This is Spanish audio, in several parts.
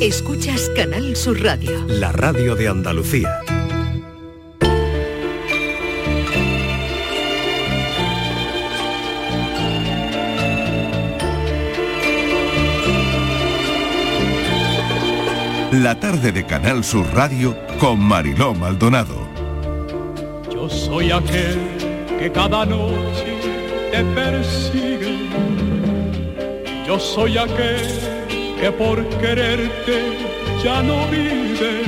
Escuchas Canal Sur Radio. La radio de Andalucía. La tarde de Canal Sur Radio con Mariló Maldonado. Yo soy aquel que cada noche te persigue. Yo soy aquel que por quererte ya no vive.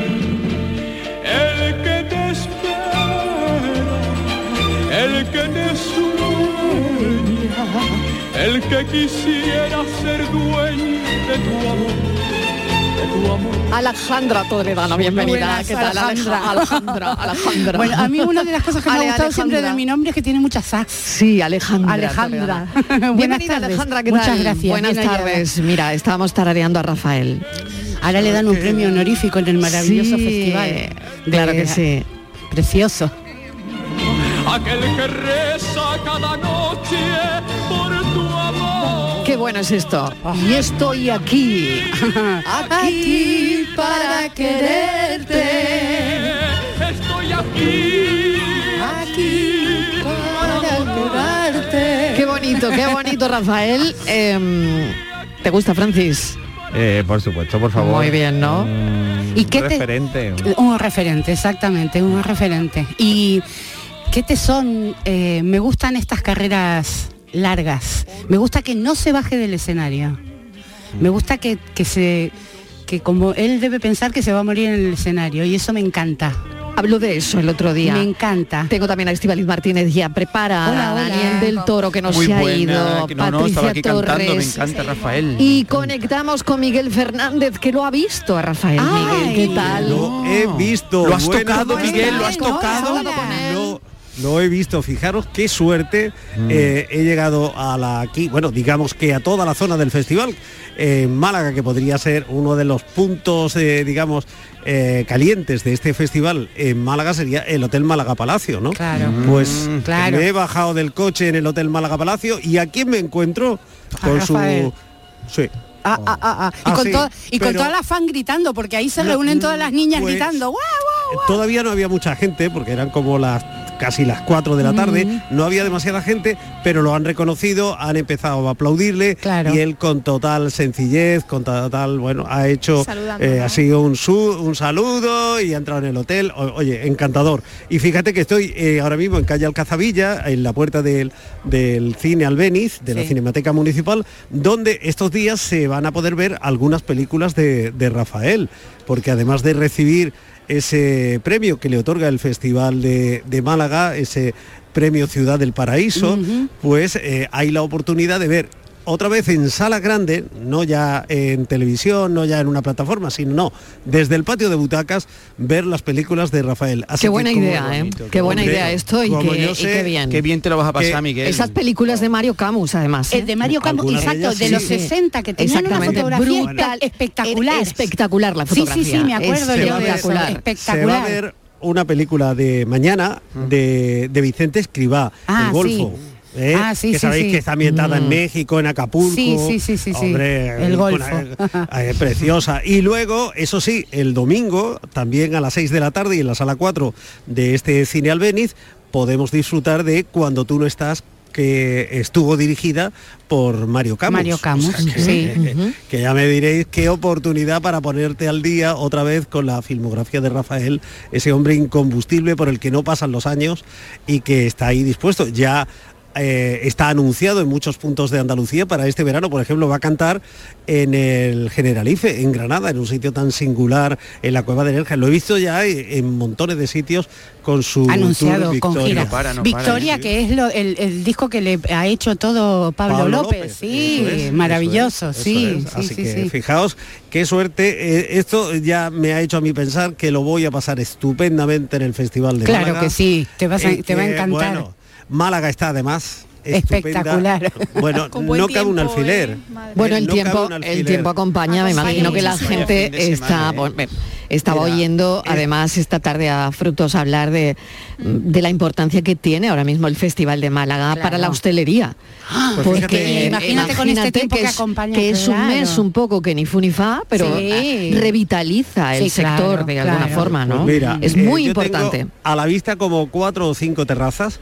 El que te espera, el que te sueña, el que quisiera ser dueño de tu amor. Alejandra Toledano, bienvenida. Buenas, ¿Qué tal, Alejandra. Alejandra? Alejandra. Bueno, a mí una de las cosas que me Ale, ha gustado siempre Alejandra. de mi nombre es que tiene muchas sax. Sí, Alejandra. Alejandra. Buenas Bienvenida, tardes. Alejandra, ¿qué Muchas tal? gracias. Buenas Bien tardes. Mira, estábamos tarareando a Rafael. Ahora le dan un premio honorífico en el maravilloso Sí, festival. de- claro que sí. Precioso. Aquel que reza cada noche bueno es esto. Y estoy aquí. aquí para quererte. Estoy aquí. Aquí para quedarte. Qué bonito, qué bonito, Rafael. Em, ¿Te gusta, Francis? Eh, por supuesto, por favor. Muy bien, ¿no? Un ¿Y qué te- referente. Un referente, exactamente, un referente. ¿Y qué te son? Eh, me gustan estas carreras largas. Me gusta que no se baje del escenario. Me gusta que, que se que como él debe pensar que se va a morir en el escenario y eso me encanta. Habló de eso el otro día. Me encanta. Tengo también a Estibaliz Martínez ya prepara Hola. Daniel del Toro que no Muy se ha buena, ido, que no, no, Patricia estaba aquí cantando, me Torres. encanta Rafael. Y conectamos con Miguel Fernández, que lo ha visto a Rafael. Ay. Miguel, ¿qué tal? Lo he visto. ¿Lo has Buenas tocado. Miguel? ¿Lo has tocado? hola. Lo, he visto, fijaros qué suerte Mm. eh, he llegado a la aquí, bueno, digamos que a toda la zona del festival, eh, en Málaga, que podría ser uno de los puntos, eh, digamos, eh, calientes de este festival en Málaga sería el Hotel Málaga Palacio, ¿no? Claro. Pues Claro. me he bajado del coche en el Hotel Málaga Palacio y a quién me encuentro A con su sí. Ah, ah, ah, ah. Y, Ah, con, sí, toda- y con todas las fan gritando, porque ahí se reúnen todas las niñas pues, gritando. ¡Guau, guau, guau! Todavía no había mucha gente, porque eran como las casi las 4 de la tarde, no había demasiada gente, pero lo han reconocido, han empezado a aplaudirle Claro. y él con total sencillez, con total, bueno, ha hecho, eh, ¿no? ha sido un, su- un saludo y ha entrado en el hotel, O- oye, encantador. Y fíjate que estoy eh, ahora mismo en calle Alcazabilla, en la puerta del, del cine Albeniz, de la. Cinemateca Municipal, donde estos días se van a poder ver algunas películas de, de Rafael, porque además de recibir ese premio que le otorga el Festival de, de Málaga, ese premio Ciudad del Paraíso, pues eh, hay la oportunidad de ver otra vez en sala grande, no ya en televisión, no ya en una plataforma, sino no, desde el patio de butacas, ver las películas de Rafael. Así Qué que buena idea, ¿eh? Qué buena idea esto y como qué, y bien. Qué bien te lo vas a pasar, Que Miguel. Esas películas de Mario Camus, además. ¿eh? El de Mario de exacto, ellas de sí. los Sí. 60, que tenían una fotografía brutal. espectacular. Espectacular la Sí, fotografía. sí, sí, me acuerdo yo de eso. espectacular. Se va a Espectacular. ver una película de mañana de, de Vicente Escribá, Ah, El Golfo. sí. ¿Eh? Ah, sí, que sí, sabéis sí. que está ambientada en Mm. México, en Acapulco. Sí, sí, sí, sí. Hombre, El Golfo. eh, preciosa. Y luego, eso sí, el domingo, también a las 6 de la tarde y en la sala 4 de este cine Albeniz, podemos disfrutar de Cuando tú no estás que estuvo dirigida por Mario Camus. Mario Camus, que, sí. que- que ya me diréis qué oportunidad para ponerte al día otra vez con la filmografía de Rafael, ese hombre incombustible por el que no pasan los años y que está ahí dispuesto. Ya eh, está anunciado en muchos puntos de Andalucía para este verano, por ejemplo, va a cantar en el Generalife, en Granada, en un sitio tan singular, en la Cueva de Nerja. Lo he visto ya en montones de sitios con su anunciado tour con Victoria. gira. No para, no para, Victoria, sí. que es lo- el, el disco que le ha hecho todo Pablo, Pablo López. Sí, es, maravilloso, es, sí, es. Así sí, que sí. fijaos qué suerte. eh, esto ya me ha hecho a mí pensar que lo voy a pasar estupendamente en el Festival de Claro Málaga. que sí, te, vas a- Eh, te va a encantar. bueno, Málaga está además estupenda. Espectacular. Bueno, Con buen no cabe un alfiler. ¿eh? Bueno, Eh, el no tiempo, el tiempo acompaña, me imagino que la Sí, gente está semana, bueno, ¿eh? estaba oyendo eh, además esta tarde a Frutos hablar de, de la importancia que tiene ahora mismo el Festival de Málaga para la hostelería. Pues Porque fíjate- Imagínate con este tiempo que es, acompaña, que es un mes un poco que ni fu ni fa, pero Sí. eh, revitaliza el Sí, claro, sector de alguna claro. forma, ¿no? Pues mira, es eh, muy tengo importante. a la vista como cuatro o cinco terrazas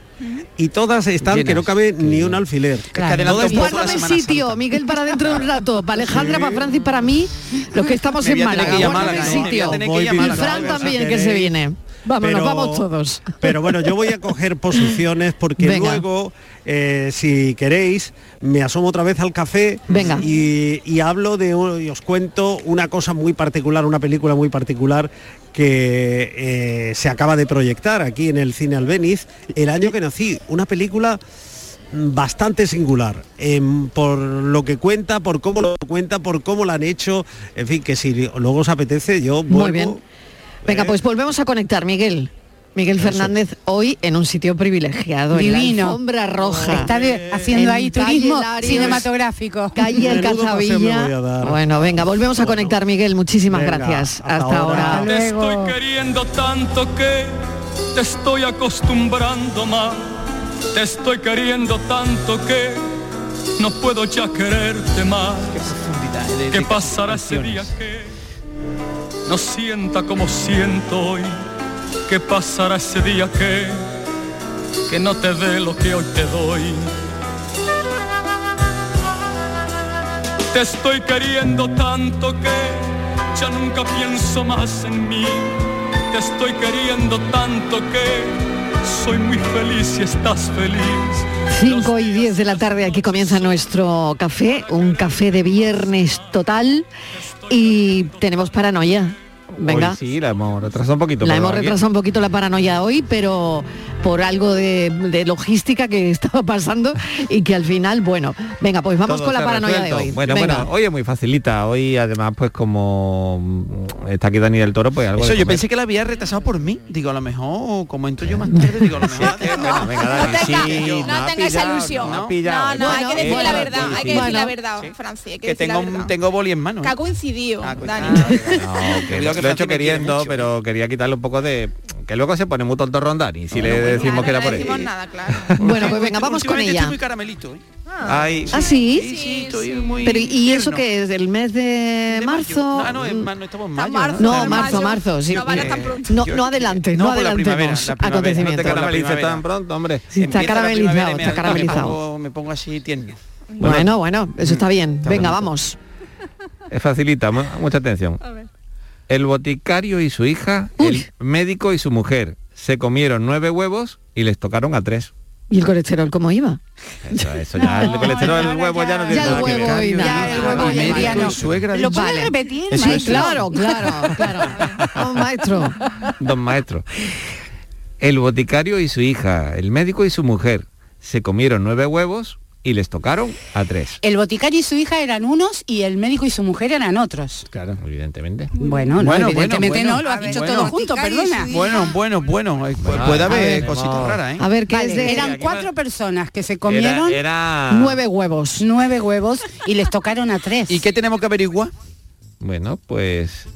y todas están que no cabe ni un alfiler. Claro. están- la Guárdame sitio, Santa. Miguel, para dentro de un rato. Para Alejandra, para Francis, para mí, los que estamos Me en Málaga. que Guárdame a sitio. que Y. Fran también, que se viene. Vamos, nos Pero- vamos todos. Pero bueno, yo voy a coger posiciones porque Venga. luego, eh, si queréis, me asomo otra vez al café Venga. Y, y hablo de, un- y os cuento una cosa muy particular, una película muy particular que eh, se acaba de proyectar aquí en el Cine Albeniz el año que nací. Una película bastante singular em, por lo que cuenta, por cómo lo cuenta, por cómo la han hecho, en fin, que si luego os apetece, yo Muy vuelvo, bien. Venga, eh, pues volvemos a conectar, Miguel. Miguel Fernández hoy en un sitio privilegiado, en la Divino. alfombra roja. Está de- haciendo En ahí turismo Larios. cinematográfico. Calle Alcazabilla. a. Bueno, venga, volvemos a Bueno. conectar, Miguel. Muchísimas Venga, gracias. hasta Hasta, ahora. ahora. Te estoy queriendo tanto que te estoy acostumbrando más. Te estoy queriendo tanto que no puedo ya quererte más. ¿Qué pasará ese día que no sienta como siento hoy? ¿Qué pasará ese día que que no te dé lo que hoy te doy? Te estoy queriendo tanto que ya nunca pienso más en mí. Te estoy queriendo tanto que soy muy feliz si estás feliz. 5 y 10 de la tarde, aquí comienza nuestro café, un café de viernes total y tenemos paranoia. Venga. Hoy sí, la hemos retrasado un poquito. La hemos retrasado un poquito la paranoia hoy, pero por algo de, de logística que estaba pasando y que al final, bueno, venga, pues vamos Todo con la paranoia resuelto. de hoy. Bueno, Venga. bueno, hoy es muy facilita. Hoy además, pues como está aquí Dani del Toro, pues algo Eso, de yo pensé que la había retrasado por mí. Digo, a lo mejor, como entro yo más tarde, digo, a lo mejor... Eh, bueno, venga, Dani, No tenga- sí, no ha tenga esa pillado, ilusión. no No, pillado. no, hay que decir la verdad, hay que decir la verdad, Francia, que, tengo, tengo boli en mano. Que ¿eh? ha coincidido, Ah, pues, Dani. No, he hecho queriendo, mucho. pero quería quitarle un poco de... Que luego se pone muy tonto Rondani, si le decimos Claro, que era no por decimos nada, claro. Bueno, pues venga, vamos con ella. Estoy muy caramelito, ¿eh? Ay, ¿Ah, sí? Sí, sí, estoy muy... Pero ¿y eso qué es? ¿El mes de, De marzo? Ah, no, no estamos en mayo. marzo. No, marzo, marzo, sí. No tan pronto. No, no adelante, No, no, adelantemos la no te acontecimientos. caramelices primavera. tan pronto, hombre. Sí, está caramelizado, y me- está Me caramelizado. pongo, me pongo así tierno. Bueno, bueno, eso está bien. Está Venga, vamos. Es facilita, mu- mucha atención. El boticario y su hija, Uy. el médico y su mujer se comieron nueve huevos y les tocaron a tres. ¿Y el colesterol cómo iba? Eso, eso ya, el colesterol, el huevo ya no tiene nada que ver. Ya, el huevo ya- no. suegra. ¿Lo dice. puedes Vale. repetir, Eso Sí, maestro? claro, claro, claro. Vamos, maestro. Don maestro. El boticario y su hija, el médico y su mujer se comieron nueve huevos y les tocaron a tres. El boticario y su hija eran unos y el médico y su mujer eran otros. Claro, evidentemente. Bueno, no, Bueno, evidentemente bueno, no, lo has bueno. dicho Bueno. todo junto, perdona. Bueno, bueno, bueno. eh, Bueno, puede haber cositas raras, ¿eh? A ver, ¿qué Vale, es de eran cuatro personas que se comieron Era, era- nueve huevos? nueve huevos y les tocaron a tres. ¿Y qué tenemos que averiguar? Bueno, pues...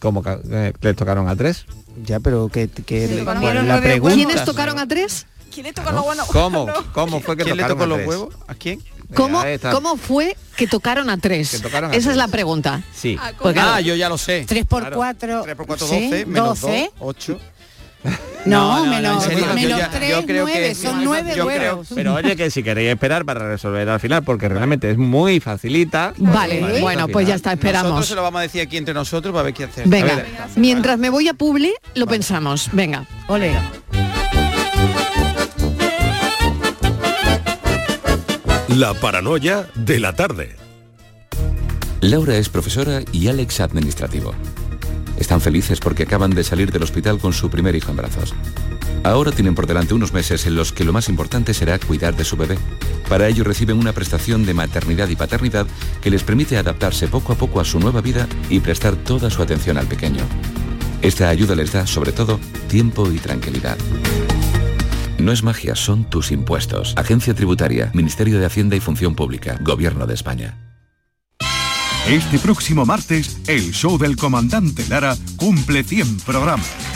¿Cómo ca- eh, les tocaron a tres? Ya, pero que, que le- la pregunta. ¿Quiénes tocaron a tres? ¿Quién le toca lo bueno? ¿Cómo? ¿Cómo fue que ¿Quién le tocaron tocó a los tres? huevos? ¿A quién? ¿Cómo, Ahí está. ¿Cómo fue que tocaron a tres? Que tocaron a Esa es la pregunta. Sí. Ah, Ah, yo ya lo sé. Tres por Claro. cuatro. 3 por 4, ¿sí? 12, menos 12. 2, 8. No, No, no, menos, en serio, yo menos ya- tres, yo creo nueve, que- son nueve yo creo- huevos. Pero oye, que si queréis esperar para resolver al final, porque realmente es muy facilita. Vale, bueno, pues ya está, Nosotros esperamos. se lo vamos a decir aquí entre nosotros para ver qué hacer. Venga, ver. mientras me voy a Publi, lo pensamos. Venga. Ole. La paranoia de la tarde. Laura es profesora y Alex administrativo. Están felices porque acaban de salir del hospital con su primer hijo en brazos. Ahora tienen por delante unos meses en los que lo más importante será cuidar de su bebé. Para ello reciben una prestación de maternidad y paternidad que les permite adaptarse poco a poco a su nueva vida y prestar toda su atención al pequeño. Esta ayuda les da, sobre todo, tiempo y tranquilidad. No es magia, son tus impuestos. Agencia Tributaria, Ministerio de Hacienda y Función Pública, Gobierno de España. Este próximo martes, el show del comandante Lara cumple 100 programas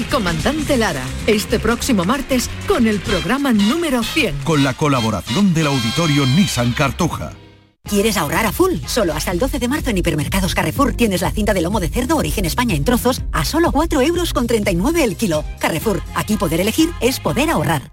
del comandante Lara, este próximo martes con el programa número 100. Con la colaboración del auditorio Nissan Cartuja. ¿Quieres ahorrar a full? Solo hasta el 12 de marzo en Hipermercados Carrefour tienes la cinta de lomo de cerdo origen España en trozos a solo 4 euros con 39 el kilo. Carrefour, aquí poder elegir es poder ahorrar.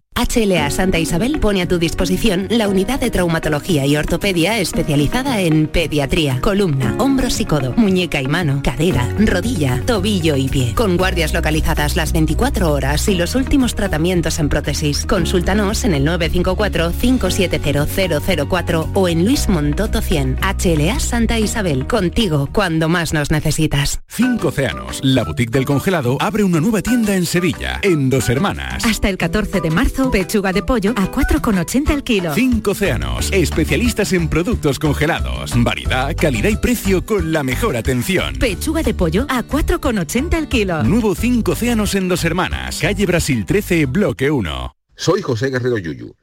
HLA Santa Isabel pone a tu disposición la unidad de traumatología y ortopedia especializada en pediatría, columna, hombros y codo, muñeca y mano, cadera, rodilla, tobillo y pie. Con guardias localizadas las 24 horas y los últimos tratamientos en prótesis. Consúltanos en el 954-570004 o en Luis Montoto 100. HLA Santa Isabel, contigo cuando más nos necesitas. Cinco Océanos, la boutique del congelado, abre una nueva tienda en Sevilla, en Dos Hermanas. Hasta el 14 de marzo, pechuga de pollo a 4,80 el kilo. Cinco Océanos, especialistas en productos congelados. Variedad, calidad y precio con la mejor atención. Pechuga de pollo a 4,80 el kilo. Nuevo Cinco Océanos en Dos Hermanas, calle Brasil 13, bloque 1. Soy José Guerrero Yuyu.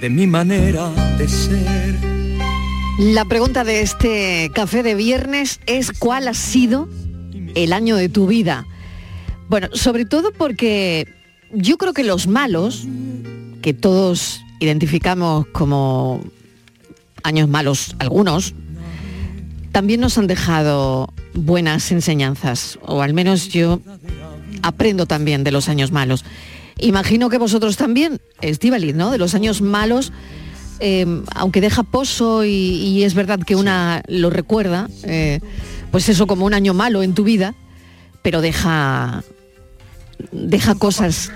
de mi manera de ser. La pregunta de este café de viernes es ¿cuál ha sido el año de tu vida? Bueno, sobre todo porque yo creo que los malos, que todos identificamos como años malos algunos, también nos han dejado buenas enseñanzas, o al menos yo aprendo también de los años malos. Imagino que vosotros también, Estivaliz, ¿no? De los años malos, eh, aunque deja pozo y, y, es verdad que una lo recuerda, eh, pues eso como un año malo en tu vida, pero deja deja cosas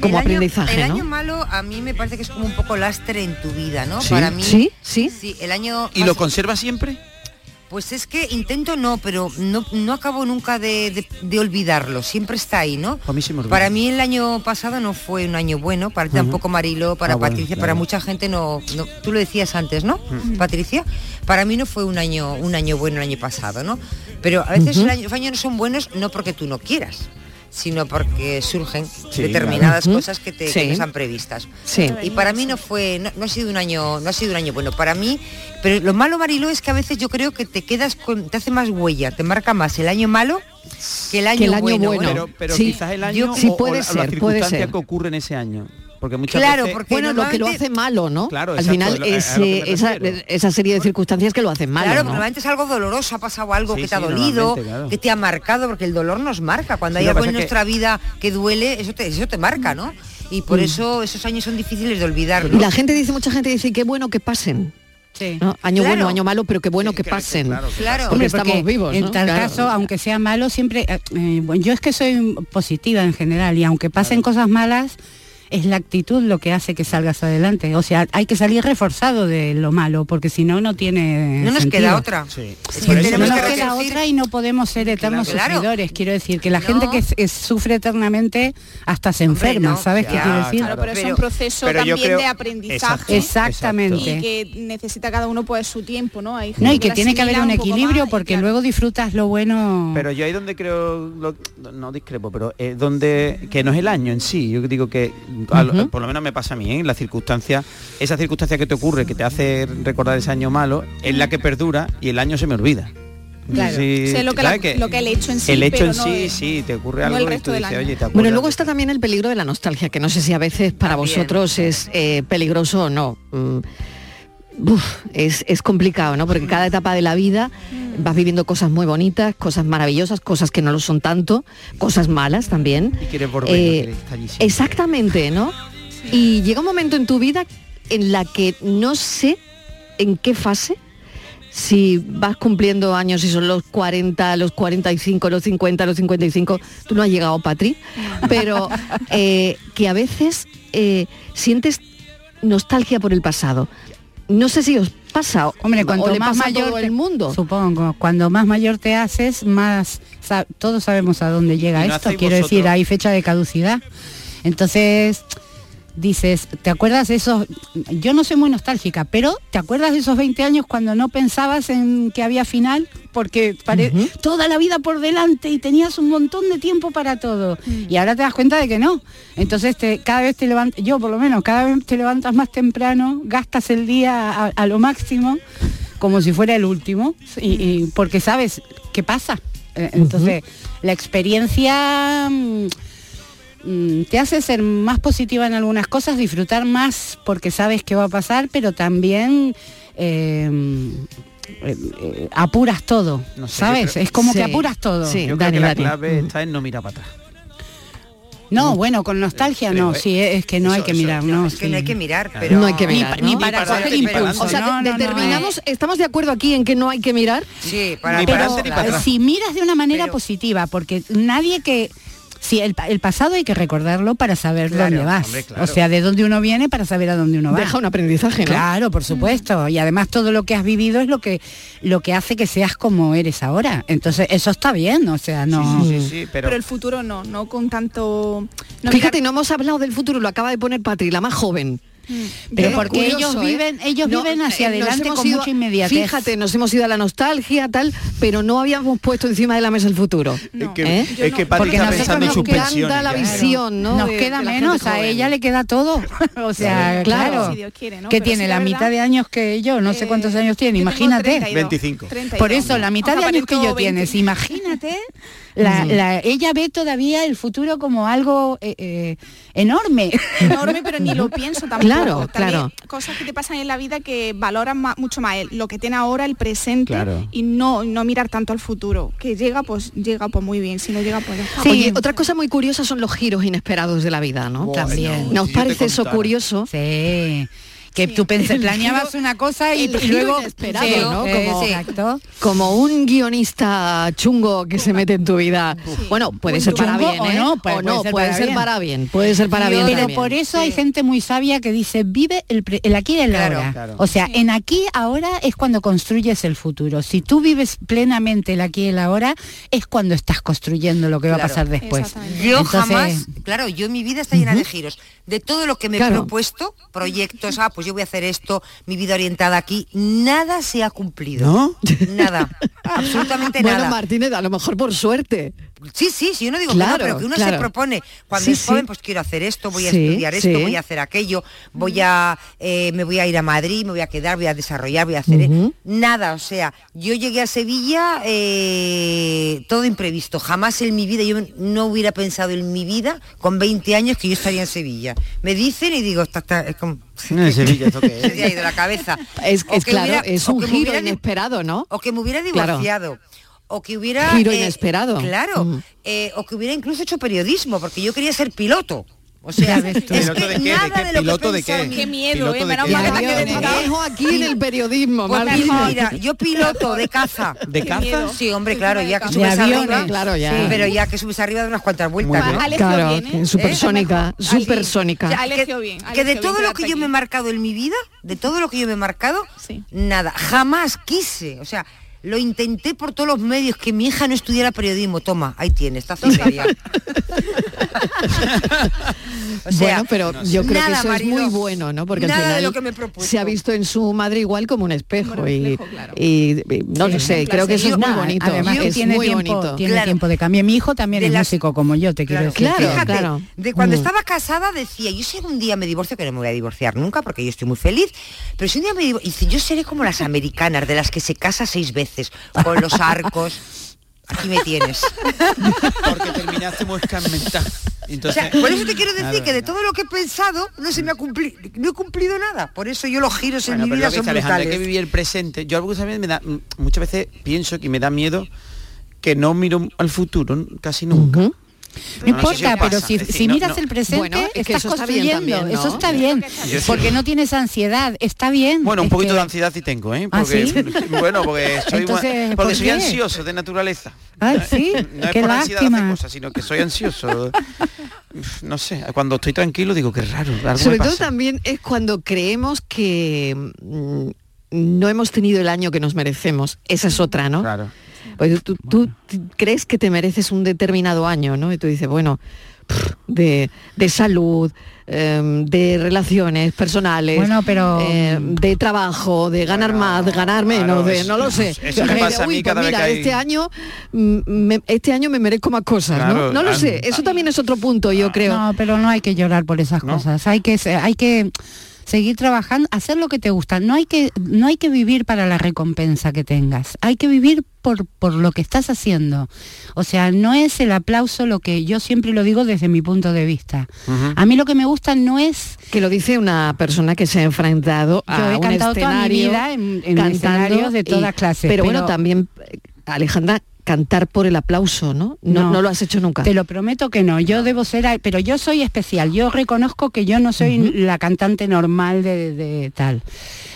como el aprendizaje, año, el ¿no? año malo a mí me parece que es como un poco lastre en tu vida, ¿no? ¿Sí? Para mí. Sí, sí. Sí, el año. ¿Y lo conservas siempre? Pues es que intento no, pero no, no acabo nunca de, de- de olvidarlo, siempre está ahí, ¿no? A mí sí me olvida. Para mí el año pasado no fue un año bueno, para tampoco Marilo, para Ah, bueno, Patricia, claro. para mucha gente no, no- tú lo decías antes, ¿no? Patricia, para mí no fue un año un año bueno el año pasado, ¿no? Pero a veces Ujú. el año- los años no son buenos no porque tú no quieras, sino porque surgen Sí, determinadas claro. cosas que te Sí. que no están previstas. Sí. Y para mí no fue, no, no ha sido un año, no ha sido un año bueno. Para mí, pero lo malo, Marilo, es que a veces yo creo que te quedas con, te hace más huella, te marca más el año malo que el año, Que el año bueno. bueno. Pero, pero Sí, quizás el yo- año sí, o- puede ser, la puede circunstancia ser. que ocurre en ese año. Porque muchas Claro, veces... porque Bueno, lo que lo hace malo, ¿no? Claro, Al exacto, final es lo- eh, esa, esa serie de circunstancias que lo hacen malo, Claro, ¿no? pero normalmente es algo doloroso, ha pasado algo Sí, que te ha dolido, claro. que te ha marcado, porque el dolor nos marca. Cuando Sí, hay algo en que- nuestra vida que duele, eso te, eso te marca, ¿no? Y por Mm. eso esos años son difíciles de olvidar. Y la gente dice, mucha gente dice, qué bueno que pasen. ¿no? Año Claro. bueno, año malo, pero qué bueno que pasen. Claro. Porque estamos vivos. En ¿no? tal Claro. caso, aunque sea malo, siempre... eh, eh, bueno, yo es que soy positiva en general y aunque pasen cosas malas, es la actitud lo que hace que salgas adelante. O sea, hay que salir reforzado de lo malo, porque si no, no tiene No nos sentido. queda otra. Sí. Es que no que nos queda otra y no podemos ser eternos Claro. sufridores. Quiero decir que la No. gente que es- es- sufre eternamente hasta se Hombre, enferma, no. ¿sabes qué quiero decir? Claro, pero, es un proceso también creo- de aprendizaje. Exactamente. Y que necesita cada uno pues su tiempo, ¿no? Hay No, y que la tiene que haber un equilibrio más porque claro. luego disfrutas lo bueno. Pero yo ahí donde creo, lo- no discrepo, pero eh, donde, que no es el año en sí, yo digo que, al- por lo menos me pasa a mí, ¿eh? la circunstancia, esa circunstancia que te ocurre, que te hace recordar ese año malo, es la que perdura y el año se me olvida. Claro. Sí, lo que, ¿sabes la- lo que el hecho en sí. el hecho pero en no sí, sí, te ocurre no algo el y resto tú del dices, año. oye, te Bueno, luego está también el peligro de la nostalgia, que no sé si a veces para También, vosotros es eh, peligroso o no. Mm, uf, es, es complicado, ¿no? Porque cada etapa de la vida vas viviendo cosas muy bonitas, cosas maravillosas, cosas que no lo son tanto, cosas malas también. Y quieres volver, Eh, no. Exactamente, ¿no? Y llega un momento en tu vida en la que no sé en qué fase, si vas cumpliendo años, si son los 40, los 45, los 50, los 55, tú no has llegado, Patri, pero eh, que a veces eh, sientes nostalgia por el pasado. No sé si os pasa Hombre, o cuanto le más pasa mayor todo te- el mundo. Supongo, cuando más mayor te haces, más todos sabemos a dónde llega ¿Y no esto. Quiero decir, hay fecha de caducidad. Entonces, dices, ¿te acuerdas de esos? Yo no soy muy nostálgica, pero ¿te acuerdas de esos 20 años cuando no pensabas en que había final? Porque pare- toda la vida por delante y tenías un montón de tiempo para todo. Y ahora te das cuenta de que no. Entonces te, cada vez te levantas, yo por lo menos, cada vez te levantas más temprano, gastas el día a, a lo máximo, como si fuera el último, y, y porque sabes qué pasa. Eh, Entonces, la experiencia mm, mm, te hace ser más positiva en algunas cosas, disfrutar más porque sabes qué va a pasar, pero también eh, eh, eh, apuras todo, No sé, ¿sabes? creo- es como Sí, que apuras todo. sí. Yo creo que la clave está en no mirar para atrás. No, bueno, con nostalgia Creo, no, ¿eh? sí, es que no hay que mirar, No, no. es que sí. no hay que mirar, pero... No hay que mirar, ni ¿no? para Ni para coger impulso. O sea, no, determinamos, eh. estamos de acuerdo aquí en que no hay que mirar. Sí, para pero para si miras de una manera Pero- positiva, porque nadie que Sí, el, pa- el pasado hay que recordarlo para saber Claro, dónde vas. hombre, claro. O sea, de dónde uno viene para saber a dónde uno va. Deja un aprendizaje, ¿no? Claro, por supuesto. Y además todo lo que has vivido es lo que lo que hace que seas como eres ahora. Entonces eso está bien, o sea, no. Sí, sí, sí, pero, Pero el futuro no, no con tanto... no Fíjate, no hemos hablado del futuro, lo acaba de poner Patri, la más joven. Pero Qué porque curioso, ellos ¿eh? viven, ellos No, viven hacia eh, adelante con ido- mucha inmediatez. Fíjate, nos hemos ido a la nostalgia, tal, pero no habíamos puesto encima de la mesa el futuro. es que, ¿Eh? es que Patri Porque está nosotros pensando en sus pensiones. la ya. visión, ¿no? Nos de- queda de menos, a ella le queda todo. o sea, Claro. claro. Si Dios quiere, ¿no? Que Pero tiene la mitad de años que yo, no sé eh, cuántos años tiene, imagínate. 32, 25. 32. Por eso, la mitad de años que yo aparezco 20. tienes, imagínate, la- la- ella ve todavía el futuro como algo eh, eh, enorme. enorme, pero ni lo pienso tampoco. Claro, También claro. Cosas que te pasan en la vida que valoran mucho más el- lo que tiene ahora, el presente, Claro. y no, no mirar tanto al futuro. Que llega, pues llega pues muy bien. Si no llega, pues está. Sí. Oye, otra cosa muy curiosa son los giros inesperados de la vida, ¿no? Bueno, También. ¿Nos si parece eso curioso? Sí. Que tú pensé, planeabas una cosa y, luego inesperado, Sí, ¿no? eh, Como-. Como un guionista chungo que se mete en tu vida. Bueno, puede ser para bien, o ¿eh? no, puede- o no, puede ser puede para ser bien. para bien. Puede ser para bien Pero también. por eso hay gente muy sabia que dice, vive el, pre- el aquí y el Claro, ahora. claro. O sea, en aquí ahora es cuando construyes el futuro. Si tú vives plenamente el aquí y el ahora, es cuando estás construyendo lo que va a pasar después. Yo Entonces- jamás, claro, yo mi vida está llena de giros. De todo lo que me he propuesto, proyectos, ah, pues yo voy a hacer esto, mi vida orientada aquí, nada se ha cumplido. ¿No? Nada, absolutamente Bueno, nada. Martínez, a lo mejor por suerte. Sí, sí, sí, yo no digo Claro, que no, pero que uno claro. se propone cuando Sí, es joven, sí. pues quiero hacer esto, voy a Sí, estudiar esto, sí. voy a hacer aquello, voy a, eh, me voy a ir a Madrid, me voy a quedar, voy a desarrollar, voy a hacer Ujú. nada, o sea, yo llegué a Sevilla eh, todo imprevisto, jamás en mi vida, yo no hubiera pensado en mi vida con 20 años que yo estaría en Sevilla. Me dicen y digo, está, está- es como... En Sevilla, ¿esto qué Se es? te ha ido la cabeza. Es, que claro, hubiera- es o un giro hubiera inesperado, ¿no? o que me hubiera Claro. O que hubiera... Giro inesperado. Claro. Mm. eh, o que hubiera incluso hecho periodismo, porque yo quería ser piloto. O sea, es ¿Piloto que de qué? ¿De nada qué? de lo ¿Piloto que de qué? Qué miedo, ¿Piloto eh, de menos qué? mal que dejo aquí en el periodismo, Pues mira, mira, yo piloto de caza. ¿De caza? Sí, hombre, claro, ya que subes aviones, arriba. claro, ya. Sí, pero ya que subes arriba de unas cuantas vueltas, Muy ¿no? bien. Claro, bien, ¿eh? supersónica, supersónica. O sea, Ha que, bien, que de elegido bien todo lo que yo me he marcado en mi vida, de todo lo que yo me he marcado, Sí. nada, jamás quise, o sea, lo intenté por todos los medios que mi hija no estudiara periodismo. Toma, ahí tienes, está media. O sea, bueno, pero yo creo que eso es muy bueno, ¿no? Porque al nada de final lo que me he propuesto. se ha visto en su madre igual como un espejo Como un y, reflejo, claro. y- y no lo sé, creo que eso es muy Nada, bonito. Además es tiene muy tiempo, bonito. tiene Claro. tiempo de cambio. Mi hijo también De es las- músico como yo, te quiero Claro, decir. Fíjate, claro. de cuando Mm. estaba casada decía, yo si algún día me divorcio, que no me voy a divorciar nunca porque yo estoy muy feliz, pero si un día me divorcio, dice, yo seré como las americanas, de las que se casa seis veces, con los arcos. Aquí me tienes. Porque terminaste muy escarmentada. O Entonces, sea, por eso te quiero decir que de todo lo que he pensado no se me ha cumplido, no he cumplido nada. Por eso yo los giros Bueno, en mi vida son hay que brutales. vivir el presente. Yo algunas veces me da, muchas veces pienso que me da miedo que no miro al futuro casi nunca. No importa, pero si, Es decir, si no- miras no- el presente, Bueno, es que estás eso está bien construyendo, también, ¿no? eso está bien, porque no tienes ansiedad, está bien. Bueno, un es poquito que- de ansiedad sí tengo, ¿eh? ¿Ah, Porque, sí? Bueno, porque soy, Entonces, porque ¿por soy ansioso de naturaleza. Ay, sí, No es qué por ansiedad de hacer lástima. cosas, sino que soy ansioso. No sé, cuando estoy tranquilo digo que raro. Algo Sobre me todo también es cuando creemos que mm, no hemos tenido el año que nos merecemos. Esa es otra, ¿no? Claro. Pues tú, crees que te mereces un determinado año, ¿no? Y tú dices, bueno, de, de salud, em, de relaciones personales, Bueno, pero- em, de trabajo, de ganar más, de ganar menos, claro, de no lo sé. eso me De, pasa a mí "Uy, cada pues vez mira, que hay- este año mm, me, este año me merezco más cosas, ¿no? Claro, No lo ah, sé. Eso también es otro punto, yo creo. No, pero no hay que llorar por esas ¿No? cosas. Hay que hay que seguir trabajando, hacer lo que te gusta. No hay que no hay que vivir para la recompensa que tengas. Hay que vivir por por lo que estás haciendo. O sea, no es el aplauso lo que yo siempre lo digo desde mi punto de vista. A mí lo que me gusta no es Que lo dice una persona que se ha enfrentado Yo a he un cantado toda mi escenario vida en- en cantando escenarios de y- todas clases, Pero, bueno, también, eh, Alejandra, cantar por el aplauso, ¿no? No, No. lo has hecho nunca. Te lo prometo que no, yo debo ser, a- pero yo soy especial, yo reconozco que yo no soy la cantante normal de, de tal.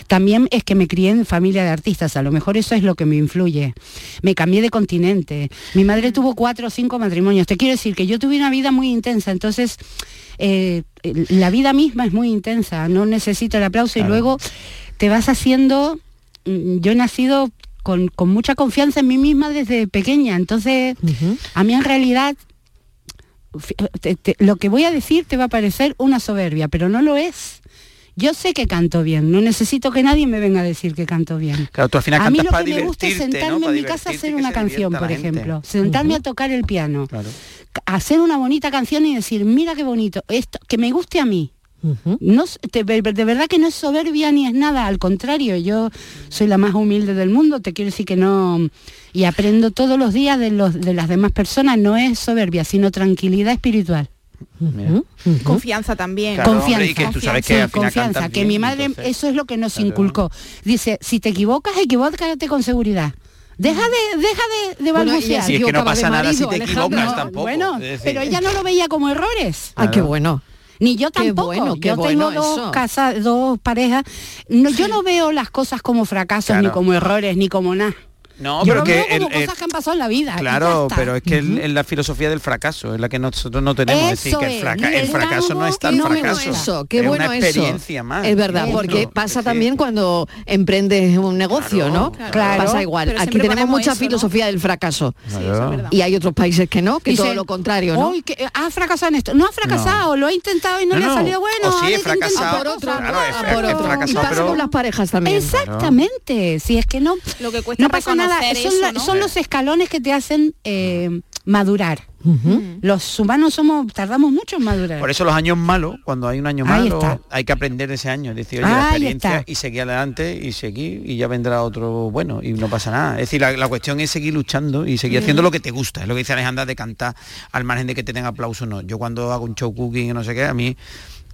También es que me crié en familia de artistas, a lo mejor eso es lo que me influye. Me cambié de continente, mi madre tuvo cuatro o cinco matrimonios, te quiero decir que yo tuve una vida muy intensa, entonces eh, la vida misma es muy intensa, no necesito el aplauso. Y luego te vas haciendo, mm, yo he nacido con, con mucha confianza en mí misma desde pequeña, entonces a mí en realidad fi- te- te- lo que voy a decir te va a parecer una soberbia, pero no lo es. Yo sé que canto bien, no necesito que nadie me venga a decir que canto bien. Claro, tú al final a mí lo para que me gusta es sentarme en mi casa a hacer una canción, por ejemplo. Sentarme a tocar el piano, hacer una bonita canción y decir, mira qué bonito, esto, que me guste a mí. No, te- de verdad que no es soberbia ni es nada, al contrario, yo soy la más humilde del mundo, te quiero decir que no, y aprendo todos los días de, los, de las demás personas, no es soberbia, sino tranquilidad espiritual. Confianza también. Claro, confianza. hombre, y que tú sabes que Sí, al final confianza, que bien, mi madre entonces- eso es lo que nos inculcó. Dice, si te equivocas, equivócate con seguridad. Deja de, deja de, de Bueno, y balbucear. Si es que no equivocaba de pasa nada si marido, te Alejandra. equivocas tampoco. Bueno, pero ella no lo veía como errores. Ah, qué bueno. Ni yo Qué tampoco. bueno, qué yo bueno tengo dos eso. casas, dos parejas. No, yo no veo las cosas como fracasos, ni como errores, ni como nada. No, yo pero lo que veo como el- el- cosas que han pasado en la vida. y ya Claro, está. pero es que el- es la filosofía del fracaso, es la que nosotros no tenemos. es decir, Eso que el, es, fraca- ni el fracaso no es qué bueno fracaso. eso, qué es bueno una eso. más. Es verdad, porque pasa también cuando emprendes un negocio, ¿no? Claro. Pasa igual. Pero Aquí siempre tenemos ponemos mucha eso, ¿no? filosofía del fracaso. Sí, eso es verdad. Y hay otros países que no, que Dicen, todo lo contrario, ¿no? "Uy, que eh, ha fracasado en esto. No ha fracasado, lo ha intentado y no, No, le ha no. salido bueno. O sí, he fracasado. otra por otro, cosa". Claro, he a fra- por he otro. Y pasa pero- con las parejas también. Exactamente, si es que no, Lo que cuesta no pasa son, eso, la- ¿no? son los escalones que te hacen eh, madurar. Los humanos somos, tardamos mucho en madurar. Por eso los años malos, cuando hay un año Ahí malo, está. hay que aprender de ese año, es decir, oye, la experiencia está. y seguir adelante y seguir y ya vendrá otro bueno y no pasa nada. Es decir, la, la cuestión es seguir luchando y seguir haciendo lo que te gusta. Es lo que dice Alejandra de cantar al margen de que te den aplauso no. Yo cuando hago un show cooking y no sé qué, a mí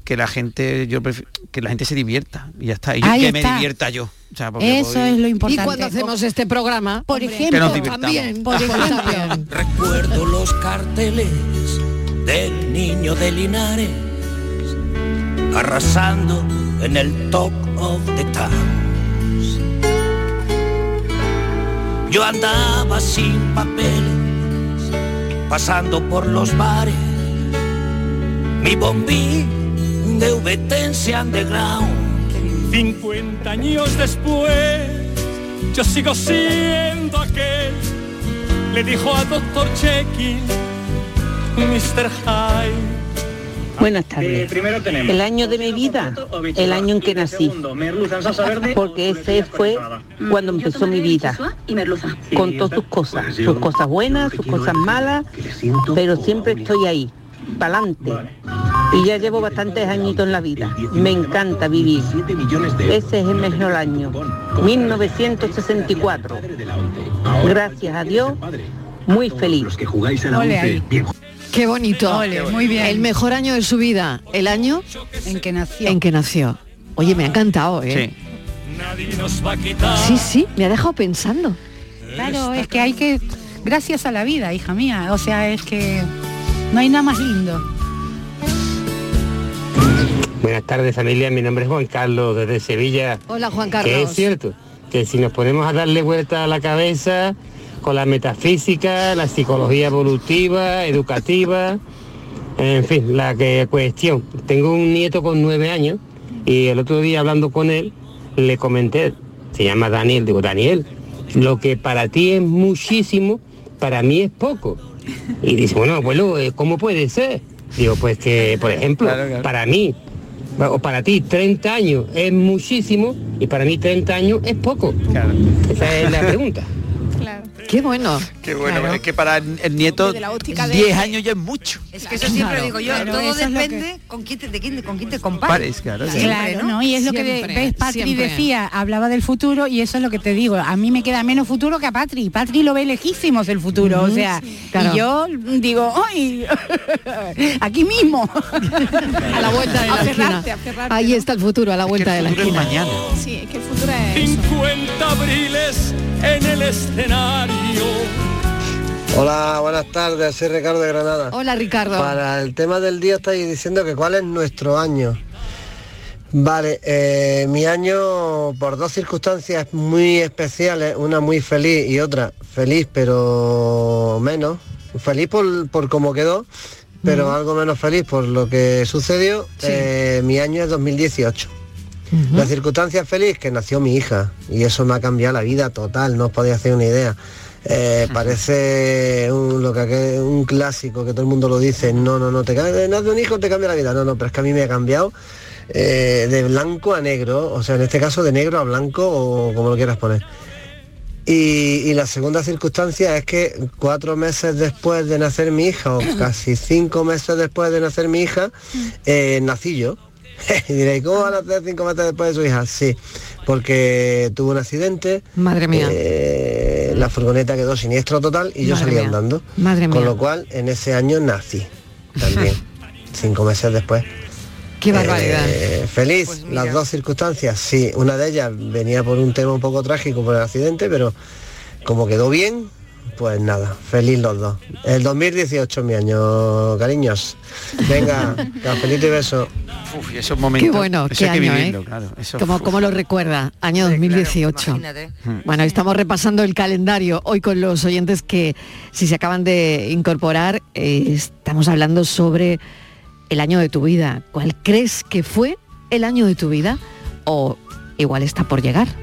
que la gente yo prefi- que la gente se divierta y ya está y yo- que está. me divierta yo O sea, Eso voy- es lo importante. Y cuando hacemos este programa, por hombre, ejemplo, Que nos divirtamos. también, por ejemplo, Recuerdo los carteles del niño de Linares arrasando en el Talk of the Towns. Yo andaba sin papeles, pasando por los bares, mi bombín de VT underground. 50 años después, yo sigo siendo aquel. Le dijo a Dr. Jekyll, Mr. Hyde. Buenas tardes. primero tenemos El año de mi vida, el año en que nací. Porque ese fue cuando empezó mi vida. Con todas sus cosas, sus cosas buenas, sus cosas malas, pero siempre estoy ahí, para adelante. Y ya llevo bastantes añitos en la vida. Me encanta vivir. Ese es el mejor año. 1964. Gracias a Dios, muy feliz. Ole ahí. Qué bonito. Ole, muy bien. El mejor año de su vida, el año en que nació. en que nació. Oye, me ha encantado, ¿eh? Nadie nos va a quitar. Sí, sí, me ha dejado pensando. Claro, es que hay que, gracias a la vida, hija mía. O sea, es que no hay nada más lindo. Buenas tardes familia, mi nombre es Juan Carlos desde Sevilla. Hola, Juan Que es Carlos. cierto, que si nos ponemos a darle vuelta a la cabeza con la metafísica, la psicología evolutiva, educativa, en fin, la que cuestión. Tengo un nieto con nueve años y el otro día hablando con él le comenté, se llama Daniel, digo, Daniel, lo que para ti es muchísimo, para mí es poco. Y dice, bueno, abuelo, eh, ¿cómo puede ser? Digo, pues que, por ejemplo, para mí, o para ti 30 años es muchísimo y para mí 30 años es poco. Esa es la pregunta. Qué bueno. Qué bueno, es que para el nieto Desde la óptica de- 10 años ya es mucho. Es que eso siempre Claro. digo yo, Claro, todo depende con quién te, de quién, con quién te compares. Pares, claro, Siempre, Claro, ¿no? Y es lo que Siempre, ves, Patri siempre. decía, hablaba del futuro y eso es lo que te digo. A mí me queda menos futuro que a Patri. Patri lo ve lejísimos el futuro, o sea, sí. Claro. y yo digo, ¡ay! Aquí mismo. A la vuelta de la esquina. Ahí está el futuro, a la vuelta de la esquina. mañana. Sí, es que el futuro es... 50 abriles en el escenario. Hola, buenas tardes, soy Ricardo de Granada. Hola, Ricardo. Para el tema del día estáis diciendo que cuál es nuestro año. Vale, eh, mi año por dos circunstancias muy especiales, una muy feliz y otra feliz pero menos. Feliz por, por cómo quedó, pero algo menos feliz por lo que sucedió. Eh, mi año es 2018. La circunstancia feliz que nació mi hija y eso me ha cambiado la vida total, no os podéis hacer una idea. Eh, parece un, lo que, un clásico que todo el mundo lo dice, no, no, no, te cambia- nace un hijo te cambia la vida, no, no, pero es que a mí me ha cambiado eh, de blanco a negro, o sea, en este caso de negro a blanco o como lo quieras poner. Y, y la segunda circunstancia es que cuatro meses después de nacer mi hija, o casi cinco meses después de nacer mi hija, eh, nací yo. y diréis, ¿cómo va a nacer cinco meses después de su hija? Sí, porque tuvo un accidente. Madre mía. eh, la furgoneta quedó siniestro total y yo salí mía. andando. Madre Con mía. lo cual, en ese año nací también, cinco meses después. Qué barbaridad. Eh, feliz, las dos circunstancias, sí. Una de ellas venía por un tema un poco trágico por el accidente, pero como quedó bien, pues nada, feliz los dos. El 2018 es mi año, cariños. Venga, cafelito y beso. Uf, y esos momentos, Qué bueno, eso qué hay que año, vivirlo, ¿eh? claro. Eso, como lo recuerda, año 2018. Bueno, estamos repasando el calendario hoy con los oyentes que, si se acaban de incorporar, eh, estamos hablando sobre el año de tu vida. ¿Cuál crees que fue el año de tu vida? O igual está por llegar.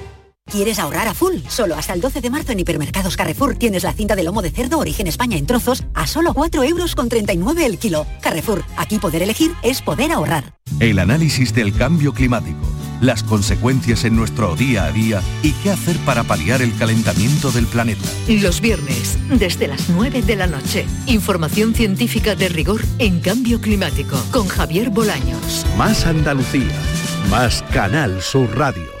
¿Quieres ahorrar a full? Solo hasta el 12 de marzo en Hipermercados Carrefour tienes la cinta de lomo de cerdo origen España en trozos a solo 4 euros con 39 el kilo. Carrefour, aquí poder elegir es poder ahorrar. El análisis del cambio climático, las consecuencias en nuestro día a día y qué hacer para paliar el calentamiento del planeta. Los viernes, desde las 9 de la noche. Información científica de rigor en cambio climático con Javier Bolaños. Más Andalucía, más Canal Sur Radio.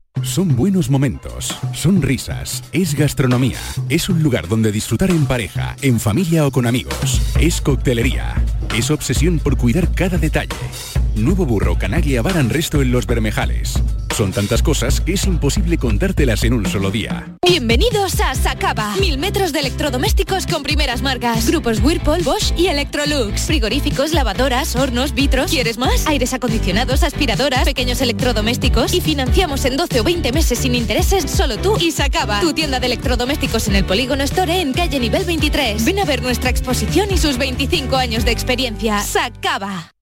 Son buenos momentos, son risas, es gastronomía, es un lugar donde disfrutar en pareja, en familia o con amigos, es coctelería, es obsesión por cuidar cada detalle. Nuevo burro canaglia Baran Resto en Los Bermejales. Son tantas cosas que es imposible contártelas en un solo día. Bienvenidos a Sacaba. Mil metros de electrodomésticos con primeras marcas. Grupos Whirlpool, Bosch y Electrolux. Frigoríficos, lavadoras, hornos, vitros. ¿Quieres más? Aires acondicionados, aspiradoras, pequeños electrodomésticos. Y financiamos en 12 o 20 meses sin intereses solo tú y Sacaba. Tu tienda de electrodomésticos en el Polígono Store en calle nivel 23. Ven a ver nuestra exposición y sus 25 años de experiencia. Sacaba.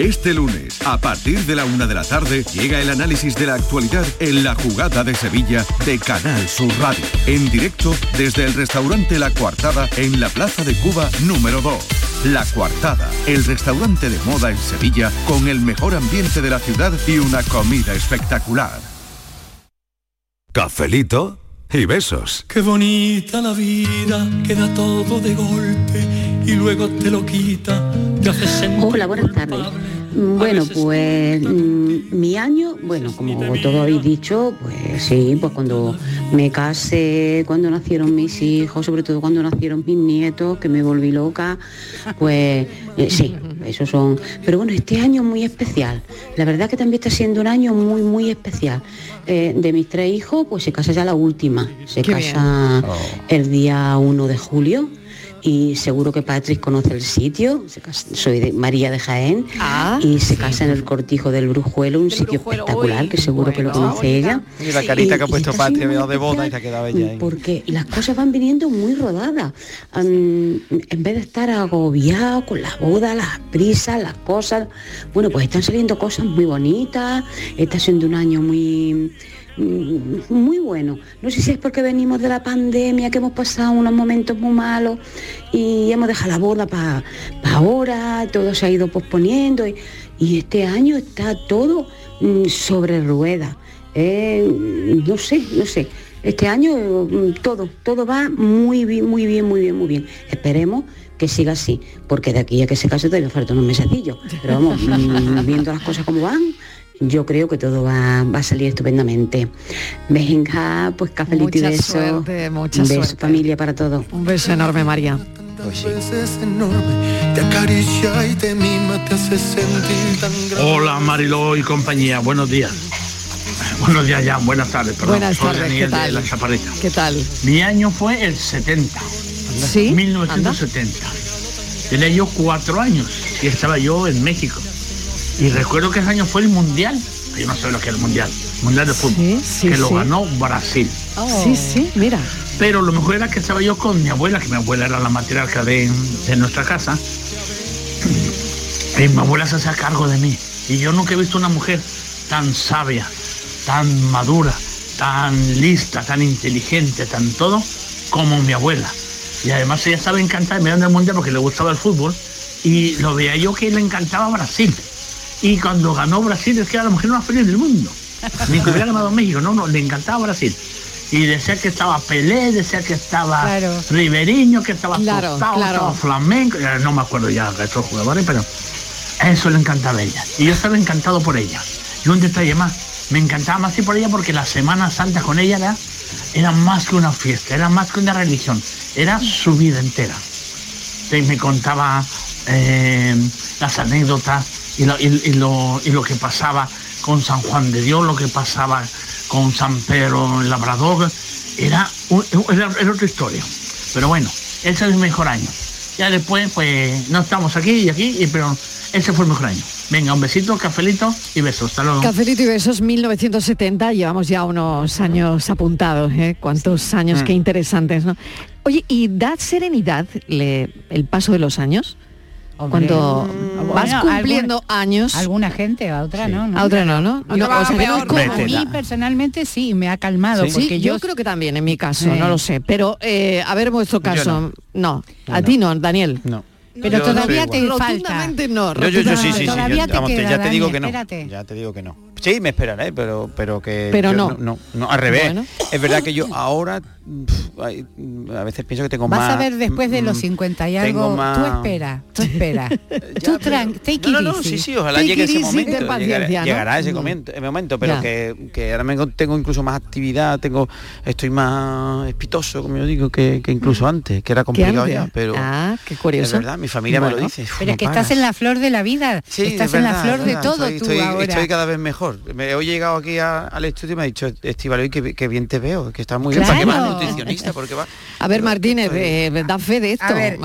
Este lunes, a partir de la una de la tarde, llega el análisis de la actualidad en la jugada de Sevilla de Canal Sur Radio. En directo desde el restaurante La Coartada en la Plaza de Cuba número 2. La Coartada, el restaurante de moda en Sevilla con el mejor ambiente de la ciudad y una comida espectacular. Cafelito y besos. Qué bonita la vida, queda todo de golpe y luego te lo quita. Hola, buenas tardes. Bueno, pues mm, mi año, bueno, como todo habéis dicho, pues sí, pues cuando me casé, cuando nacieron mis hijos, sobre todo cuando nacieron mis nietos, que me volví loca, pues eh, sí, esos son. Pero bueno, este año es muy especial. La verdad que también está siendo un año muy, muy especial. Eh, de mis tres hijos, pues se casa ya la última. Se Qué casa el día 1 de julio. Y seguro que Patrick conoce el sitio. Soy de María de Jaén. y se casa en el cortijo del Brujuelo, un sitio espectacular que seguro que lo conoce ella. Y la carita que ha puesto da de boda y se ha quedado ella ahí. porque las cosas van viniendo muy rodadas. En vez de estar agobiado con la boda, las prisas, las cosas, bueno, pues están saliendo cosas muy bonitas, está siendo un año muy muy bueno. No sé si es porque venimos de la pandemia, que hemos pasado unos momentos muy malos y hemos dejado la boda para ahora, todo se ha ido posponiendo y, este año está todo mm, sobre ruedas. Eh, no sé, no sé. Este año mm, todo, todo va muy bien, muy bien, muy bien, muy bien. Esperemos que siga así, porque de aquí a que se case todavía falta unos mesecillos. Pero vamos, mm, viendo las cosas como van, yo creo que todo va, va a salir estupendamente. Venga, pues cafelito y Mucha beso. suerte, mucha Un beso, suerte. familia para todos. Un beso enorme, María. y. Hola Mariló y compañía, buenos días. Buenos días ya, buenas tardes, perdón. Buenas Soy tardes, Daniel ¿qué tal? de la Chaparrita. ¿Qué tal? Mi año fue el 70. ¿Sí? 1970. Tenía yo cuatro años y estaba yo en México. Y recuerdo que ese año fue el Mundial. Yo no sé lo que es el Mundial. Mundial de fútbol. sí, que lo ganó Brasil. Sí, sí, mira. Pero lo mejor era que estaba yo con mi abuela, que mi abuela era la matriarca de, de nuestra casa. Y mi abuela se hacía cargo de mí. Y yo nunca he visto una mujer tan sabia, tan madura, tan lista, tan inteligente, tan todo, como mi abuela. Y además ella estaba encantada de mirar el mundial porque le gustaba el fútbol y lo veía yo que le encantaba Brasil. Y cuando ganó Brasil es que era la mujer más feliz del mundo. Ni que hubiera ganado México, no, no, le encantaba Brasil. Y decía que estaba Pelé, decía que estaba Claro. Riveriño, que estaba Claro, Tostao, claro. estaba Flamenco, eh, no me acuerdo ya de estos jugadores, pero eso le encantaba a ella. Y yo estaba encantado por ella. Y un detalle más, me encantaba más ir por ella porque las Semanas Santas con ella era, era más que una fiesta, era más que una religión, era su vida entera. Y me contaba eh, las anécdotas y lo, y- y lo- y lo que pasaba con San Juan de Dios, lo que pasaba con San Pedro el Labrador, era, un- era, era otra historia. Pero bueno, ese es el mejor año. Ya después, pues, no estamos aquí y aquí, y- pero ese fue el mejor año. Venga, un besito, cafelito y besos. Hasta luego. Cafelito y besos 1970, llevamos ya unos años apuntados, ¿eh? Cuántos años, Mm. qué interesantes, ¿no? Oye, ¿y da serenidad le- el paso de los años? Cuando vas Bueno, cumpliendo años. Alguna gente, a otra no, no. A otra no, ¿no? No, No, o sea, no como- a mí personalmente sí, me ha calmado. Sí, porque yo, yo, creo que también en mi caso, Sí. no lo sé. Pero eh, a ver vuestro caso. No, a no. ti no, Daniel. No. Pero Yo todavía soy te igual. falta. No. Yo, yo, yo sí, sí, sí. Todavía yo- te vamos, te- queda, ya te digo Dani, que no. espérate. Ya te digo que no. Sí, me esperaré, pero, pero que. Pero yo no. no. No, al revés. Bueno. Es verdad que yo ahora a veces pienso que tengo Vas más. a ver después de los mm, 50 y algo. más- Tú espera, tú espera. tú tran- No, no, sí, sí, ojalá llegue ese momento. llegará- paciencia, ¿no? Llegará ese Mm. momento, ese momento, pero que, que ahora me tengo incluso más actividad, tengo, estoy más espitoso, como yo digo, que, que incluso antes, que era complicado ya, pero Ah, qué curioso. es verdad, mi familia me lo dice. "Uf, Pero es que paras". estás en la flor de la vida. Sí, estás es en la flor de todo estoy, tú estoy- ahora. estoy cada vez mejor. Me he llegado aquí a- al estudio y me ha dicho Estivalo, que, que bien te veo, que estás muy bien. ¿Para qué vas. Nutricionista? Porque va. A ver, Martínez, eh, da fe de esto. A ver,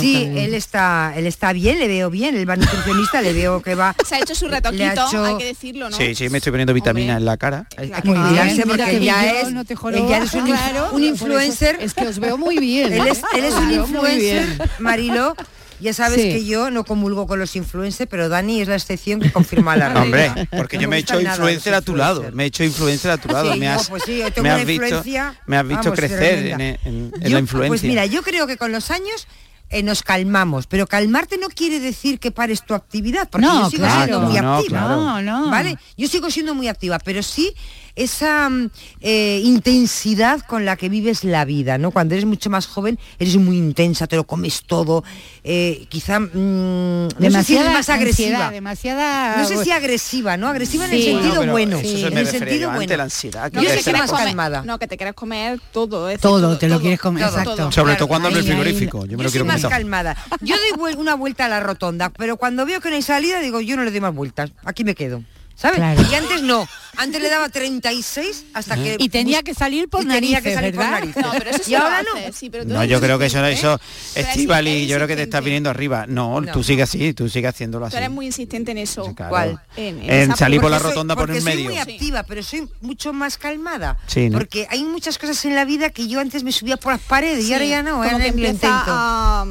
sí, él está, él está bien, le veo bien, el va nutricionista, le veo que va. Se ha hecho su retoquito, hecho- hay que decirlo, ¿no? Sí, sí, me estoy poniendo vitamina en la cara. Hay que Ah, cuidarse porque ya yo es, no te él jorobo. ya es un, Claro, influencer. es que os veo muy bien. Él es, él es un influencer, Marilo. Ya sabes Sí. que yo no comulgo con los influencers, pero Dani es la excepción que confirma la regla. Hombre, porque No yo me he hecho influencer a tu lado. Me he hecho influencer a tu lado. Sí, me no, has, pues sí, yo tengo me has una visto, influencia, me has visto vamos, crecer en, tremenda. en- en Yo, la influencia. Pues mira, yo creo que con los años eh, nos calmamos, pero calmarte no quiere decir que pares tu actividad, porque No, yo sigo claro. siendo muy No, no, activa. claro. ¿Vale? Yo sigo siendo muy activa, pero sí esa mm, eh, intensidad con la que vives la vida, ¿no? Cuando eres mucho más joven, eres muy intensa, te lo comes todo, eh, quizá mm, no sé si eres Demasiada más ansiedad, agresiva. demasiada- No sé si agresiva, ¿no? Agresiva en el sentido No, bueno. eso se en el sentido bueno. la ansiedad, que Yo te más comer- calmada. No, que te quieras comer todo. decir, Todo, te lo quieres comer, todo, exacto. Sobre Claro, todo cuando abre el frigorífico. Yo me Yo lo soy quiero más comer. calmada. Yo doy una vuelta a la rotonda, pero cuando veo que no hay salida, digo, yo no le doy más vueltas. Aquí me quedo. ¿Sabes? Claro. Y antes no. Antes le daba 36 hasta que... Y tenía que salir por y tenía que narices, salir por ¿verdad? narices. No, pero eso sí y ahora no. sí, pero tú No, yo creo que eso, insistente. eso Estivali, yo creo que te estás viniendo arriba. No, No. tú sigues así, tú sigues haciéndolo Tú así. eres muy insistente en eso. Claro. ¿Cuál? En, en En esa salir por la soy- rotonda por el soy medio. muy activa, pero soy mucho más calmada. Sí, ¿no? Porque hay muchas cosas en la vida que yo antes me subía por las paredes y ahora ya no, como ahora que empieza a,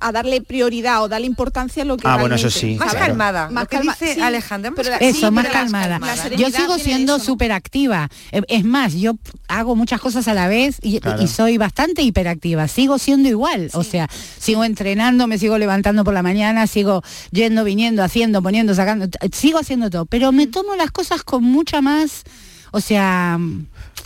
a darle prioridad o darle importancia a lo que Ah, bueno, eso sí, Más claro. calmada. Más lo que calma- dice sí, Alejandra, pero la-. Eso, Sí, más pero calmada. la Yo sigo siendo súper activa. Eh, Es más, yo hago muchas cosas a la vez y, Claro. y soy bastante hiperactiva. Sigo siendo igual. O sea, sigo entrenando, me sigo levantando por la mañana, sigo yendo, viniendo, haciendo, poniendo, sacando. Sigo haciendo todo. Pero me tomo las cosas con mucha más, o sea,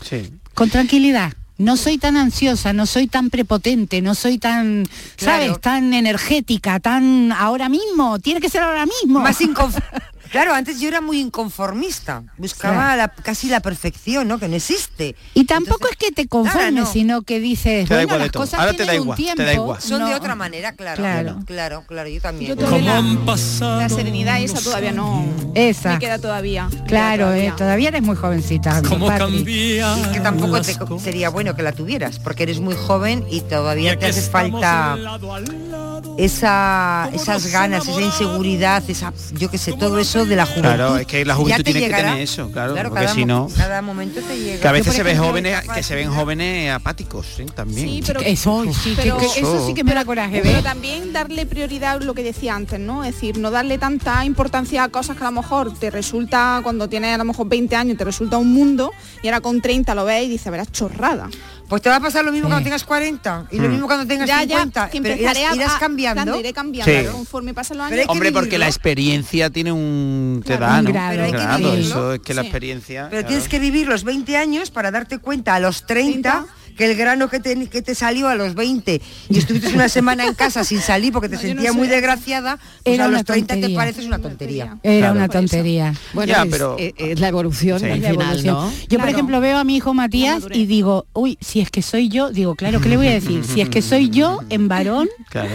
Sí. con tranquilidad. No soy tan ansiosa, no soy tan prepotente, no soy tan, Claro. ¿sabes? Tan energética, tan ahora mismo. Tiene que ser ahora mismo. Más inconf- Claro, antes yo era muy inconformista, buscaba Sí. la- casi la perfección, ¿no? Que no existe. Y tampoco es que te conformes, no. sino que dices, Te da bueno, igual las cosas Ahora te da un igual, te da tiempo, igual. Son de otra manera, claro. Claro. Claro, claro, yo también. Yo todavía ¿Cómo la, han pasado la serenidad esa todavía no Esa. me queda todavía. Claro, todavía. eh, todavía eres muy jovencita. ¿Cómo cambian Y que tampoco te- sería bueno que la tuvieras, porque eres muy joven y todavía te hace falta lado a lado. esa, esas ganas, esa inseguridad, esa, yo qué sé, todo eso de la juventud. Claro, es que la juventud te tiene que tener eso, claro, porque cada si no- Cada momento te llega. Que a veces se ven jóvenes, que se ven jóvenes apáticos, ¿sí? También. Sí, pero, Eso, sí, pero- que- eso sí que me da coraje Pero también darle prioridad a lo que decía antes, ¿no? Es decir, no darle tanta importancia a cosas que a lo mejor te resulta, cuando tienes a lo mejor 20 años, te resulta un mundo, y ahora con 30 lo ves y dices, verás chorrada. Pues te va a pasar lo mismo cuando tengas 40 y lo Mm. mismo cuando tengas Ya, ya, 50. que pero irás, a- irás a- cambiando. iré cambiando Sí. conforme pasen los años. Que Hombre, porque la experiencia tiene un... te Claro, da, un ¿no? grado. Pero hay que Claro, vivirlo. eso es que la Sí. experiencia... Pero claro. tienes que vivir los 20 años para darte cuenta a los 30 que el grano que te, que te salió a los 20 y estuviste una semana en casa sin salir porque te No, sentías sé. muy desgraciada, pues Era a los 30 te tontería. pareces una tontería. Era Claro. una tontería. Bueno, Ya, es, pero- es- es la evolución Sí. al final, evolución. ¿no? Yo, por ejemplo, veo a mi hijo Matías y digo, uy, si es que soy yo, digo, claro, ¿qué le voy a decir? Si es que soy yo en varón, Claro.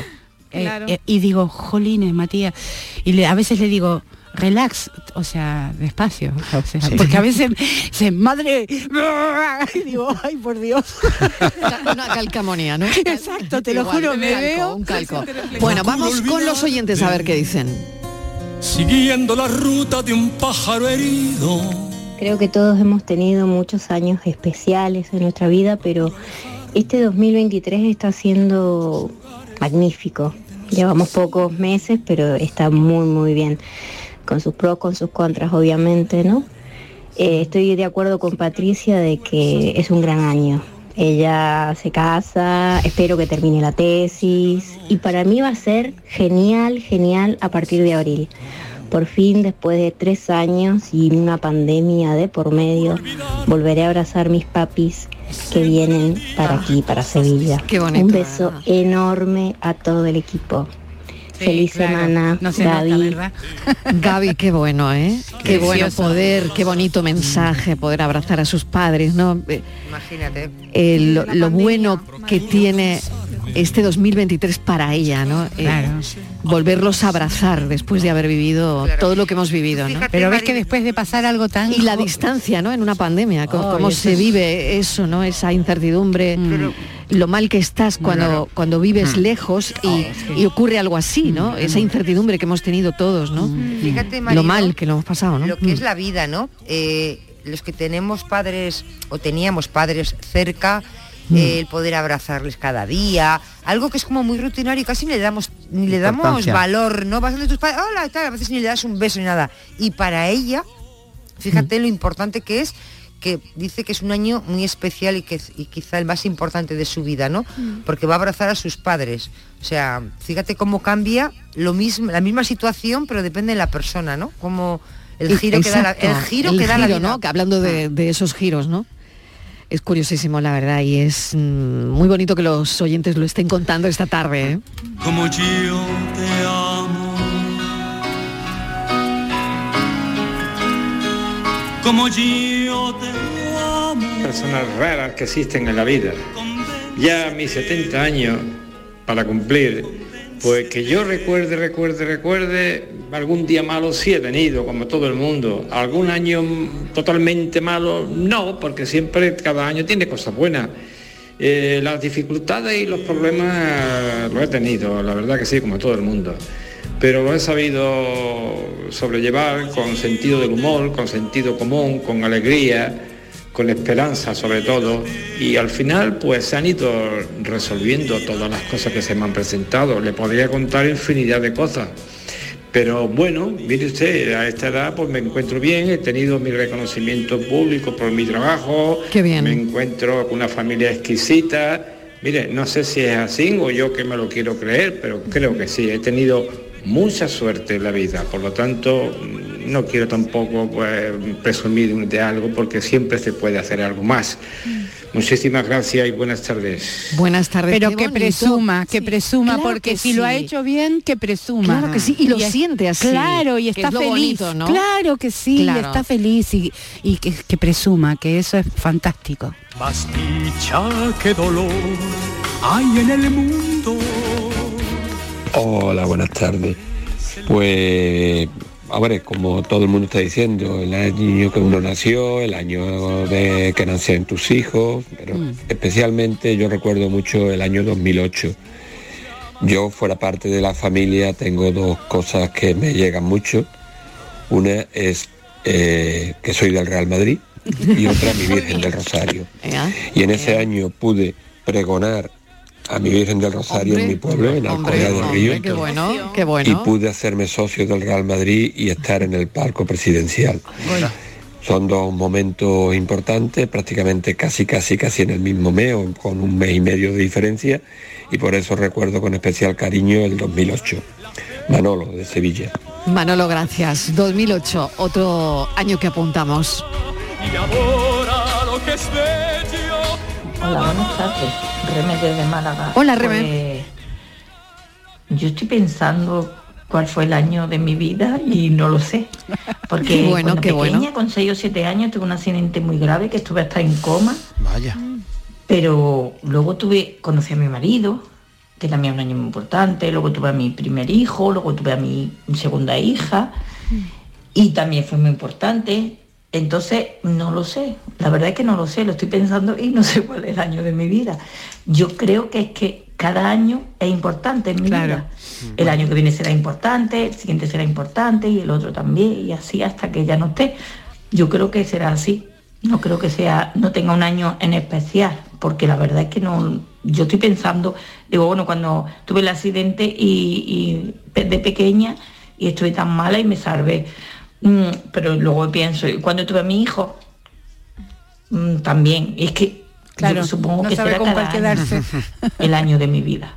eh, Claro. eh, y digo, jolines, Matías. Y le- a veces le digo, relax, o sea, despacio. O sea, Sí. Porque a veces se madre, y digo, ay, por Dios. Una calcamonía, ¿no? Exacto, te lo Igual, juro, me calco, veo. un calco. Bueno, vamos con los oyentes a ver qué dicen. Siguiendo la ruta de un pájaro herido. Creo que todos hemos tenido muchos años especiales en nuestra vida, pero este 2023 está siendo magnífico. Llevamos pocos meses, pero está muy, muy bien. Con sus pros, con sus contras, obviamente, ¿no? Eh, estoy de acuerdo con Patricia de que es un gran año. Ella se casa, espero que termine la tesis y para mí va a ser genial, genial a partir de abril. Por fin, después de tres años y una pandemia de por medio, volveré a abrazar mis papis que vienen para aquí, para Sevilla. Qué bonito, Un beso enorme a todo el equipo. Sí, Feliz claro. semana, No se nota, Gaby. ¿verdad? Gaby, qué bueno, ¿eh? Qué bueno poder, qué bonito mensaje, poder abrazar a sus padres, ¿no? Eh, Imagínate. eh, lo, bueno que tiene este 2023 para ella, ¿no? Eh, Claro. volverlos a abrazar después de haber vivido Claro. todo lo que hemos vivido, ¿no? Fíjate, Pero ves que después de pasar algo tan... Y la distancia, ¿no? En una pandemia, Oh, cómo se es- vive eso, ¿no? Esa incertidumbre, Mm. lo mal que estás cuando, cuando vives lejos y, y ocurre algo así, ¿no? Esa incertidumbre que hemos tenido todos, ¿no? Fíjate, Lo mal que lo hemos pasado, ¿no? lo que es Mm. la vida, ¿no? Eh, los que tenemos padres o teníamos padres cerca, Mm. el poder abrazarles cada día, algo que es como muy rutinario y casi ni le damos ni le damos valor, ¿no? Vas donde tus padres, hola, tal, a veces ni le das un beso ni nada. Y para ella, fíjate lo importante que es que dice que es un año muy especial y que y quizá el más importante de su vida, ¿no? Porque va a abrazar a sus padres. O sea, fíjate cómo cambia lo mismo, la misma situación, pero depende de la persona, ¿no? Como el giro que da la, el giro el que da la vida. ¿no? Que hablando de, de esos giros, ¿no? Es curiosísimo, la verdad, y es mm, muy bonito que los oyentes lo estén contando esta tarde. ¿eh? Como yo te amo. Como yo te amo. personas raras que existen en la vida. Ya a mis 70 años para cumplir, pues que yo recuerde, recuerde, recuerde, algún día malo sí he tenido, como todo el mundo. Algún año totalmente malo, no, porque siempre cada año tiene cosas buenas. Eh, las dificultades y los problemas los he tenido, la verdad que sí, como todo el mundo. Pero lo he sabido sobrellevar con sentido del humor, con sentido común, con alegría, con esperanza sobre todo. Y al final pues se han ido resolviendo todas las cosas que se me han presentado. Le podría contar infinidad de cosas. Pero bueno, mire usted, a esta edad pues me encuentro bien, he tenido mi reconocimiento público por mi trabajo, Qué bien. me encuentro con una familia exquisita. Mire, no sé si es así o yo que me lo quiero creer, pero creo que sí, he tenido mucha suerte en la vida, por lo tanto no quiero tampoco pues, presumir de algo porque siempre se puede hacer algo más. Muchísimas gracias y buenas tardes. Buenas tardes. Pero que presuma, que presuma, Claro porque que si lo ha hecho bien, que presuma. Claro que sí, y lo es- siente así, Claro, y está es feliz. bonito, ¿no? Claro que sí, Claro. está feliz y, y que, que presuma, que eso es fantástico. Más dicha que dolor hay en el mundo. Hola, buenas tardes. Pues, a ver, como todo el mundo está diciendo, el año que uno nació, el año de que nacen tus hijos, pero especialmente yo recuerdo mucho el año 2008. Yo, fuera parte de la familia, tengo dos cosas que me llegan mucho. Una es eh, que soy del Real Madrid y otra mi Virgen del Rosario. Y en ese año pude pregonar a mi Virgen del Rosario en mi pueblo, en Alcoyá del Río. Qué bueno, qué Y bueno. pude hacerme socio del Real Madrid y estar en el palco presidencial. Son dos momentos importantes, prácticamente casi, casi, casi en el mismo mes, o con un mes y medio de diferencia, y por eso recuerdo con especial cariño el 2008. Manolo, de Sevilla. Manolo, gracias. 2008, otro año que apuntamos. Y ahora lo que es bello. Hola, buenas tardes. Reme desde Málaga. Hola, Reme. Pues, yo estoy pensando cuál fue el año de mi vida y no lo sé. Porque Qué bueno, cuando qué pequeña, bueno. con 6 o 7 años, tuve un accidente muy grave que estuve hasta en coma. Vaya. Pero luego tuve, conocí a mi marido, que también es un año muy importante, luego tuve a mi primer hijo, luego tuve a mi segunda hija, y también fue muy importante. Entonces, no lo sé, la verdad es que no lo sé, lo estoy pensando y no sé cuál es el año de mi vida. Yo creo que es que cada año es importante en mi vida. El año que viene será importante, el siguiente será importante y el otro también, y así hasta que ya no esté. Yo creo que será así. No creo que sea, no tenga un año en especial, porque la verdad es que no, yo estoy pensando, digo, bueno, cuando tuve el accidente y, de pequeña y estuve tan mala y me salvé. Mm, pero luego pienso, y cuando tuve a mi hijo, Mm, también, es que Claro, yo supongo no que sabe será con cada cuál año quedarse. el año de mi vida.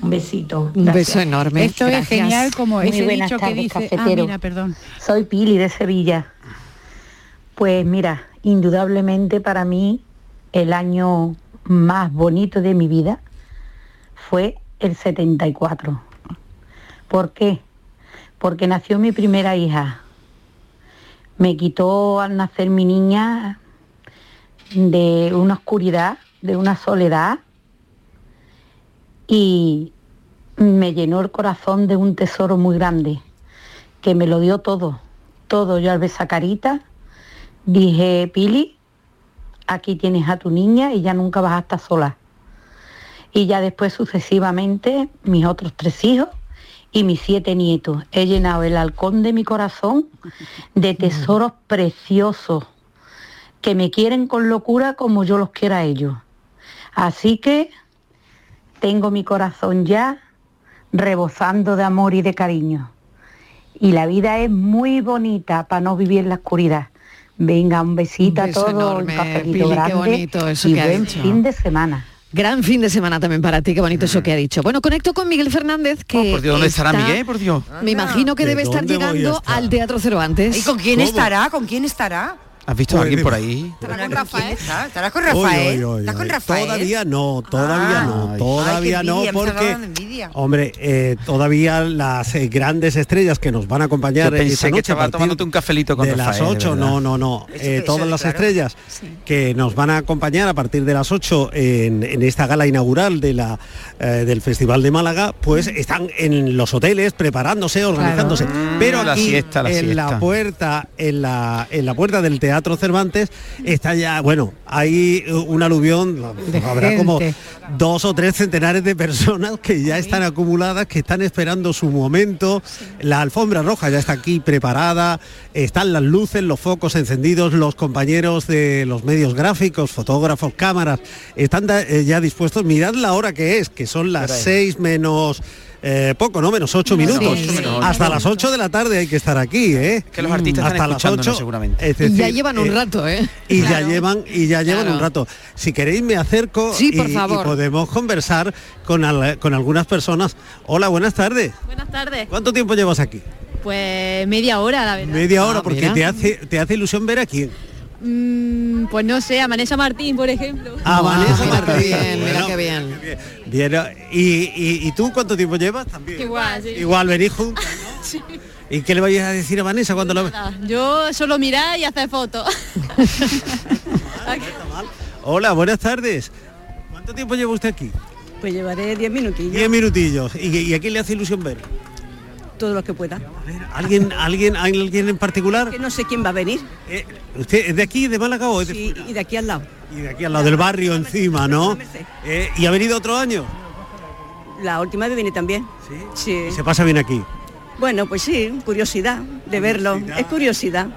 Un besito. Un gracias. beso enorme. Esto es genial como Muy ese buenas dicho que tardes, dice... Ah, cafetero. mira, perdón. Soy Pili de Sevilla. Pues mira, indudablemente para mí el año más bonito de mi vida fue el 74. ¿Por qué? Porque nació mi primera hija. Me quitó al nacer mi niña de una oscuridad, de una soledad y me llenó el corazón de un tesoro muy grande, que me lo dio todo, todo. Yo al ver esa carita dije, Pili, aquí tienes a tu niña y ya nunca vas a estar sola. Y ya después sucesivamente mis otros tres hijos y mis siete nietos. He llenado el halcón de mi corazón de tesoros preciosos que me quieren con locura como yo los quiera a ellos. Así que tengo mi corazón ya rebosando de amor y de cariño. Y la vida es muy bonita para no vivir en la oscuridad. Venga, un besito Un beso a todos, enorme, un cafelito Pili, qué grande bonito eso y que ha buen dicho. fin de semana. Gran fin de semana también para ti, qué bonito eso que ha dicho. Bueno, conecto con Miguel Fernández, que Oh, por Dios, ¿dónde estará Miguel? Por Dios. Me imagino que ¿De debe estar llegando estar? al Teatro Cervantes. ¿Y con quién estará? ¿Con quién estará? ¿Has visto a alguien por ahí? ¿Estará con Rafael? ¿Estará con Rafael? ¿Estás con. Rafael? Todavía no, todavía Ah. no, todavía Ay, no, porque, hombre, eh, todavía las eh, grandes estrellas que nos van a acompañar Yo en pensé esta que noche a estaba tomándote un cafelito con de Rafael, las de 8, verdad. no, no, no, eh, que- todas eso, las claro. estrellas que nos van a acompañar a partir de las 8 en, en esta gala inaugural de la, eh, del Festival de Málaga, pues están en los hoteles preparándose, organizándose. Pero Mm, la aquí siesta, la en siesta. la puerta, en la, en la puerta del Teatro Cervantes está ya, bueno, hay un aluvión, habrá como dos o tres centenares de personas que ya están acumuladas, que están esperando su momento. La alfombra roja ya está aquí preparada, están las luces, los focos encendidos, los compañeros de los medios gráficos, fotógrafos, cámaras, están eh, ya dispuestos. Mirad la hora que es, que son las seis menos... eh, poco, ¿no? Menos ocho Menos minutos. Hasta las 8 de la tarde hay que estar aquí, ¿eh? Que los artistas están Hasta las escuchándonos 8, seguramente. es Y ya llevan un eh, rato, ¿eh? y ya llevan y ya llevan Claro. un rato. Si queréis me acerco Sí, y, por y favor. podemos conversar con, al- con algunas personas. Hola, buenas tardes. Buenas tardes. ¿Cuánto tiempo llevas aquí? Pues media hora, la verdad. Media hora, Ah, porque mira. te hace, te hace ilusión ver aquí. Mm, pues no sé, a Vanessa Martín, por ejemplo. A Vanessa mira qué Martín. bien, mira Bueno, qué bien. bien, ¿y, y, y tú cuánto tiempo llevas? También. Igual, sí. Igual, venís juntas, ¿no? ¿Y qué le vais a decir a Vanessa cuando lo ve? Nada, Yo solo mirar y hacer fotos. Hola, buenas tardes. ¿Cuánto tiempo lleva usted aquí? Pues llevaré 10 minutillos. Diez minutillos. ¿Y, y a quién le hace ilusión ver? Todos los que pueda. ¿Alguien, alguien, alguien en particular? Que no sé quién va a venir. ¿Usted es de aquí, de Málaga o es de Sí, y de aquí al lado. Y de aquí al lado del barrio encima, ¿no? Eh, ¿Y ha venido otro año? La última vez viene también. Sí. ¿Se pasa bien aquí? Bueno, pues sí, curiosidad de verlo, es curiosidad.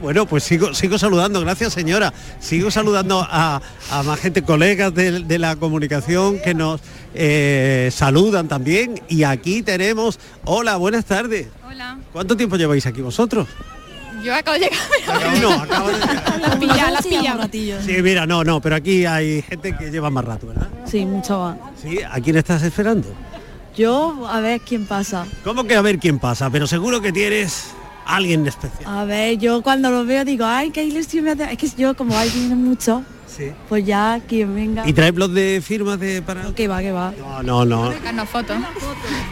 Bueno, pues sigo, sigo saludando, gracias señora. Sigo saludando a, a más gente, colegas de, de la comunicación que nos eh, saludan también. Y aquí tenemos, hola, buenas tardes. Hola. ¿Cuánto tiempo lleváis aquí vosotros? Yo acabo de llegar. No, acabo de Las pilla, las pilla. Sí, mira, no, no, pero aquí hay gente que lleva más rato, ¿verdad? Sí, mucho más. Sí, ¿a quién estás esperando? Yo, a ver quién pasa. ¿Cómo que a ver quién pasa? Pero seguro que tienes alguien especial. A ver, yo cuando lo veo digo, ay, qué ilusión me hace. Es que yo, como hay viene mucho, pues ya quien venga. ¿Y traes los de firmas de para...? Que va, que va. No, no, no. Sacarnos fotos.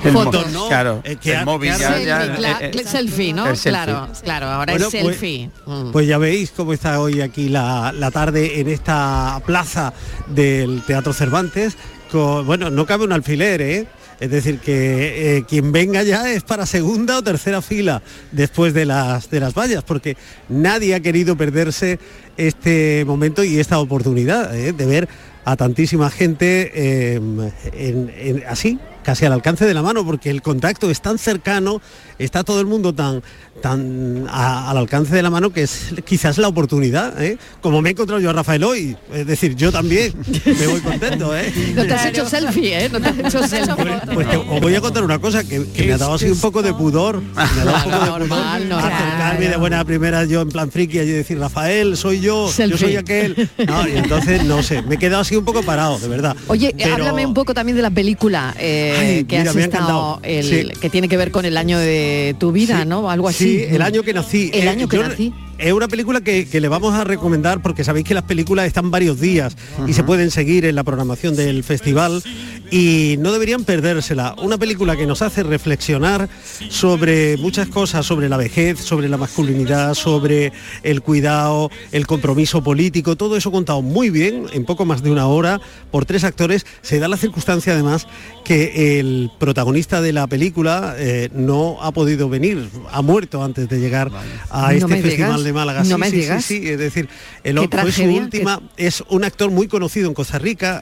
El Fotos, ¿no? Claro, Es que el ha- móvil ya, ha- ya- Selfie, cla- eh, eh, selfie, ¿no? el selfie. Claro, claro, ahora Bueno, es pues- selfie. Mm. Pues ya veis cómo está hoy aquí la, la tarde en esta plaza del Teatro Cervantes. Con, bueno, no cabe un alfiler, ¿eh? Es decir, que eh, quien venga ya es para segunda o tercera fila después de las, de las vallas, porque nadie ha querido perderse este momento y esta oportunidad ¿eh? de ver a tantísima gente en- en- así, casi al alcance de la mano, porque el contacto es tan cercano, está todo el mundo tan, tan a- al alcance de la mano que es quizás la oportunidad, ¿eh? como me he encontrado yo a Rafael hoy, es decir, yo también me voy contento. ¿eh? No te has hecho selfie, ¿eh? No te has hecho selfie. Pues te- os voy a contar una cosa que, que me ha dado así un poco de pudor. Me ha dado un poco de pudor acercarme de buena primera yo en plan friki y decir, Rafael, soy yo, yo soy aquel. No, y entonces no sé, me he quedado así un poco parado, de verdad. Oye, Pero- háblame un poco también de la película eh, Ay, que mira, has estado, encantado. el- Sí. que tiene que ver con el año de tu vida, ¿no? Algo así. Sí, el año que nací. El Eh, año que yo- nací. Es una película que, que le vamos a recomendar porque sabéis que las películas están varios días y se pueden seguir en la programación del festival y no deberían perdérsela. Una película que nos hace reflexionar sobre muchas cosas, sobre la vejez, sobre la masculinidad, sobre el cuidado, el compromiso político, todo eso contado muy bien, en poco más de una hora, por tres actores. Se da la circunstancia además que el protagonista de la película eh, no ha podido venir, ha muerto antes de llegar a este festival digas, de Málaga. no Sí, me sí, digas. sí, sí, es decir, el fue su tragedia, última, es un actor muy conocido en Costa Rica,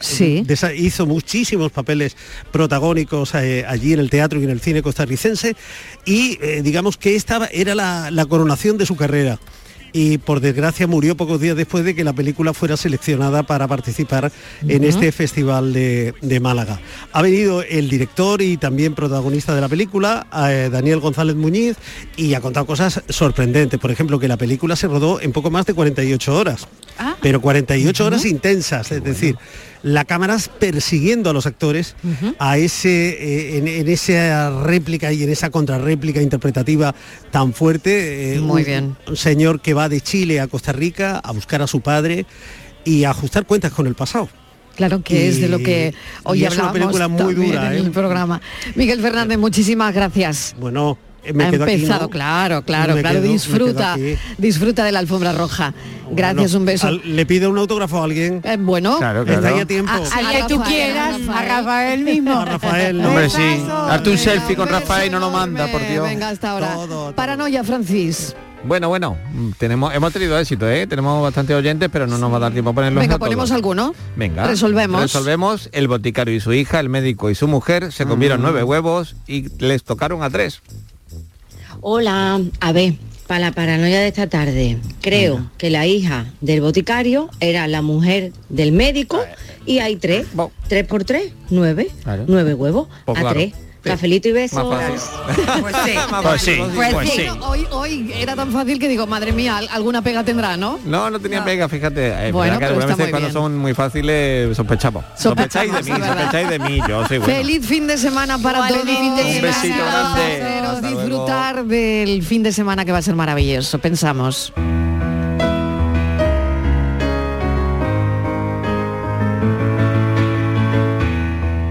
hizo muchísimos papeles protagónicos eh, allí en el teatro y en el cine costarricense y eh, digamos que esta era la, la coronación de su carrera y por desgracia murió pocos días después de que la película fuera seleccionada para participar en este festival de, de Málaga. Ha venido el director y también protagonista de la película, eh, Daniel González Muñiz, y ha contado cosas sorprendentes. Por ejemplo, que la película se rodó en poco más de 48 horas. Pero 48 horas intensas, es decir, la cámara persiguiendo a los actores a ese eh, en, en esa réplica y en esa contrarréplica interpretativa tan fuerte. eh, Muy un- bien. un señor que va de Chile a Costa Rica a buscar a su padre y a ajustar cuentas con el pasado. Claro que Y- es de lo que hoy y es una película muy dura, en ¿eh? el programa. Miguel Fernández, muchísimas gracias. Bueno, eh, me ha quedo aquí, empezado, ¿no? claro, claro, Me claro, quedo- disfruta, disfruta de la alfombra roja. Gracias, Bueno, un beso. al- ¿Le pido un autógrafo a alguien? Eh, bueno, Claro, ¿Está claro. ahí a tiempo? Al que tú quieras, a Rafael mismo. A Rafael, ¿no? Hombre, sí. Darte un selfie con Rafael y no lo manda, por Dios. venga hasta ahora. Paranoia, Francis. Bueno, bueno, mm, tenemos, hemos tenido éxito, ¿eh? Tenemos bastantes oyentes, pero no nos va a dar tiempo a ponerlos Venga, a todos. ponemos alguno. Venga. Resolvemos. Resolvemos. El boticario y su hija, el médico y su mujer se comieron Mm. nueve huevos y les tocaron a tres. Hola, a ver, para la paranoia de esta tarde, creo que la hija del boticario era la mujer del médico y hay tres, tres por tres, nueve, Claro. nueve huevos. Pues a claro. Cafelito y besos. Pues sí, pues sí. Hoy, hoy era tan fácil que digo, madre mía, al- alguna pega tendrá, ¿no? No, no tenía pega, fíjate. Eh, Bueno, que pero algunas está veces muy cuando bien. son muy fáciles sospechamos. Sospecháis de mí, sospecháis de mí, yo soy bueno. Feliz fin de semana para Vale, todos. feliz fin de Un semana. besito grande. Disfrutar del fin de semana que va a ser maravilloso, pensamos.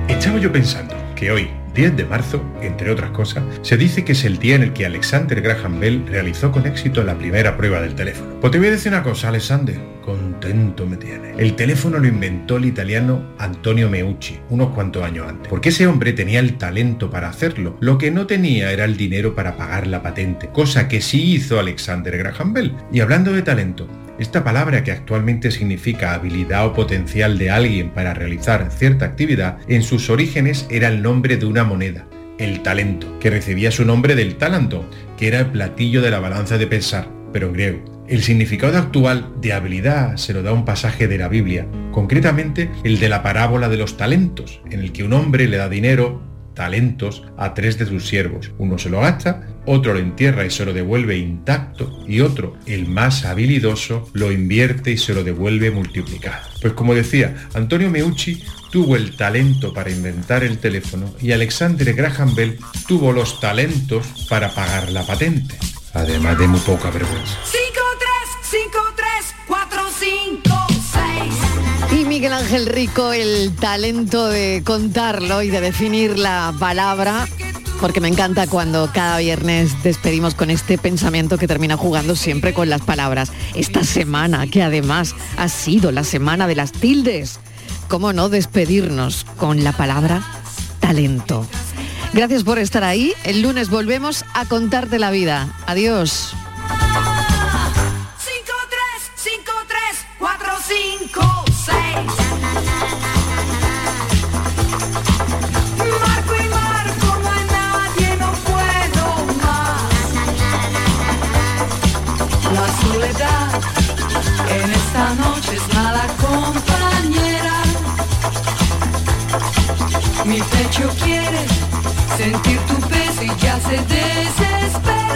Estaba yo pensando que hoy, 10 de marzo, entre otras cosas, se dice que es el día en el que Alexander Graham Bell realizó con éxito la primera prueba del teléfono. Pues te voy a decir una cosa, Alexander, contento me tiene. El teléfono lo inventó el italiano Antonio Meucci unos cuantos años antes, porque ese hombre tenía el talento para hacerlo. Lo que no tenía era el dinero para pagar la patente, cosa que sí hizo Alexander Graham Bell. Y hablando de talento, esta palabra que actualmente significa habilidad o potencial de alguien para realizar cierta actividad, en sus orígenes era el nombre de una moneda el talento, que recibía su nombre del talanto, que era el platillo de la balanza de pensar, pero en griego. El significado actual de habilidad se lo da un pasaje de la Biblia, concretamente el de la parábola de los talentos, en el que un hombre le da dinero, talentos, a tres de sus siervos. Uno se lo gasta, otro lo entierra y se lo devuelve intacto, y otro, el más habilidoso, lo invierte y se lo devuelve multiplicado. Pues como decía, Antonio Meucci tuvo el talento para inventar el teléfono y Alexander Graham Bell tuvo los talentos para pagar la patente, además de muy poca vergüenza. 5, Miguel Ángel Rico, el talento de contarlo y de definir la palabra, porque me encanta cuando cada viernes despedimos con este pensamiento que termina jugando siempre con las palabras. Esta semana, que además ha sido la semana de las tildes, ¿cómo no despedirnos con la palabra talento? Gracias por estar ahí. El lunes volvemos a contarte la vida. Adiós. En esta noche es mala compañera. Mi pecho quiere sentir tu peso y ya se desespera.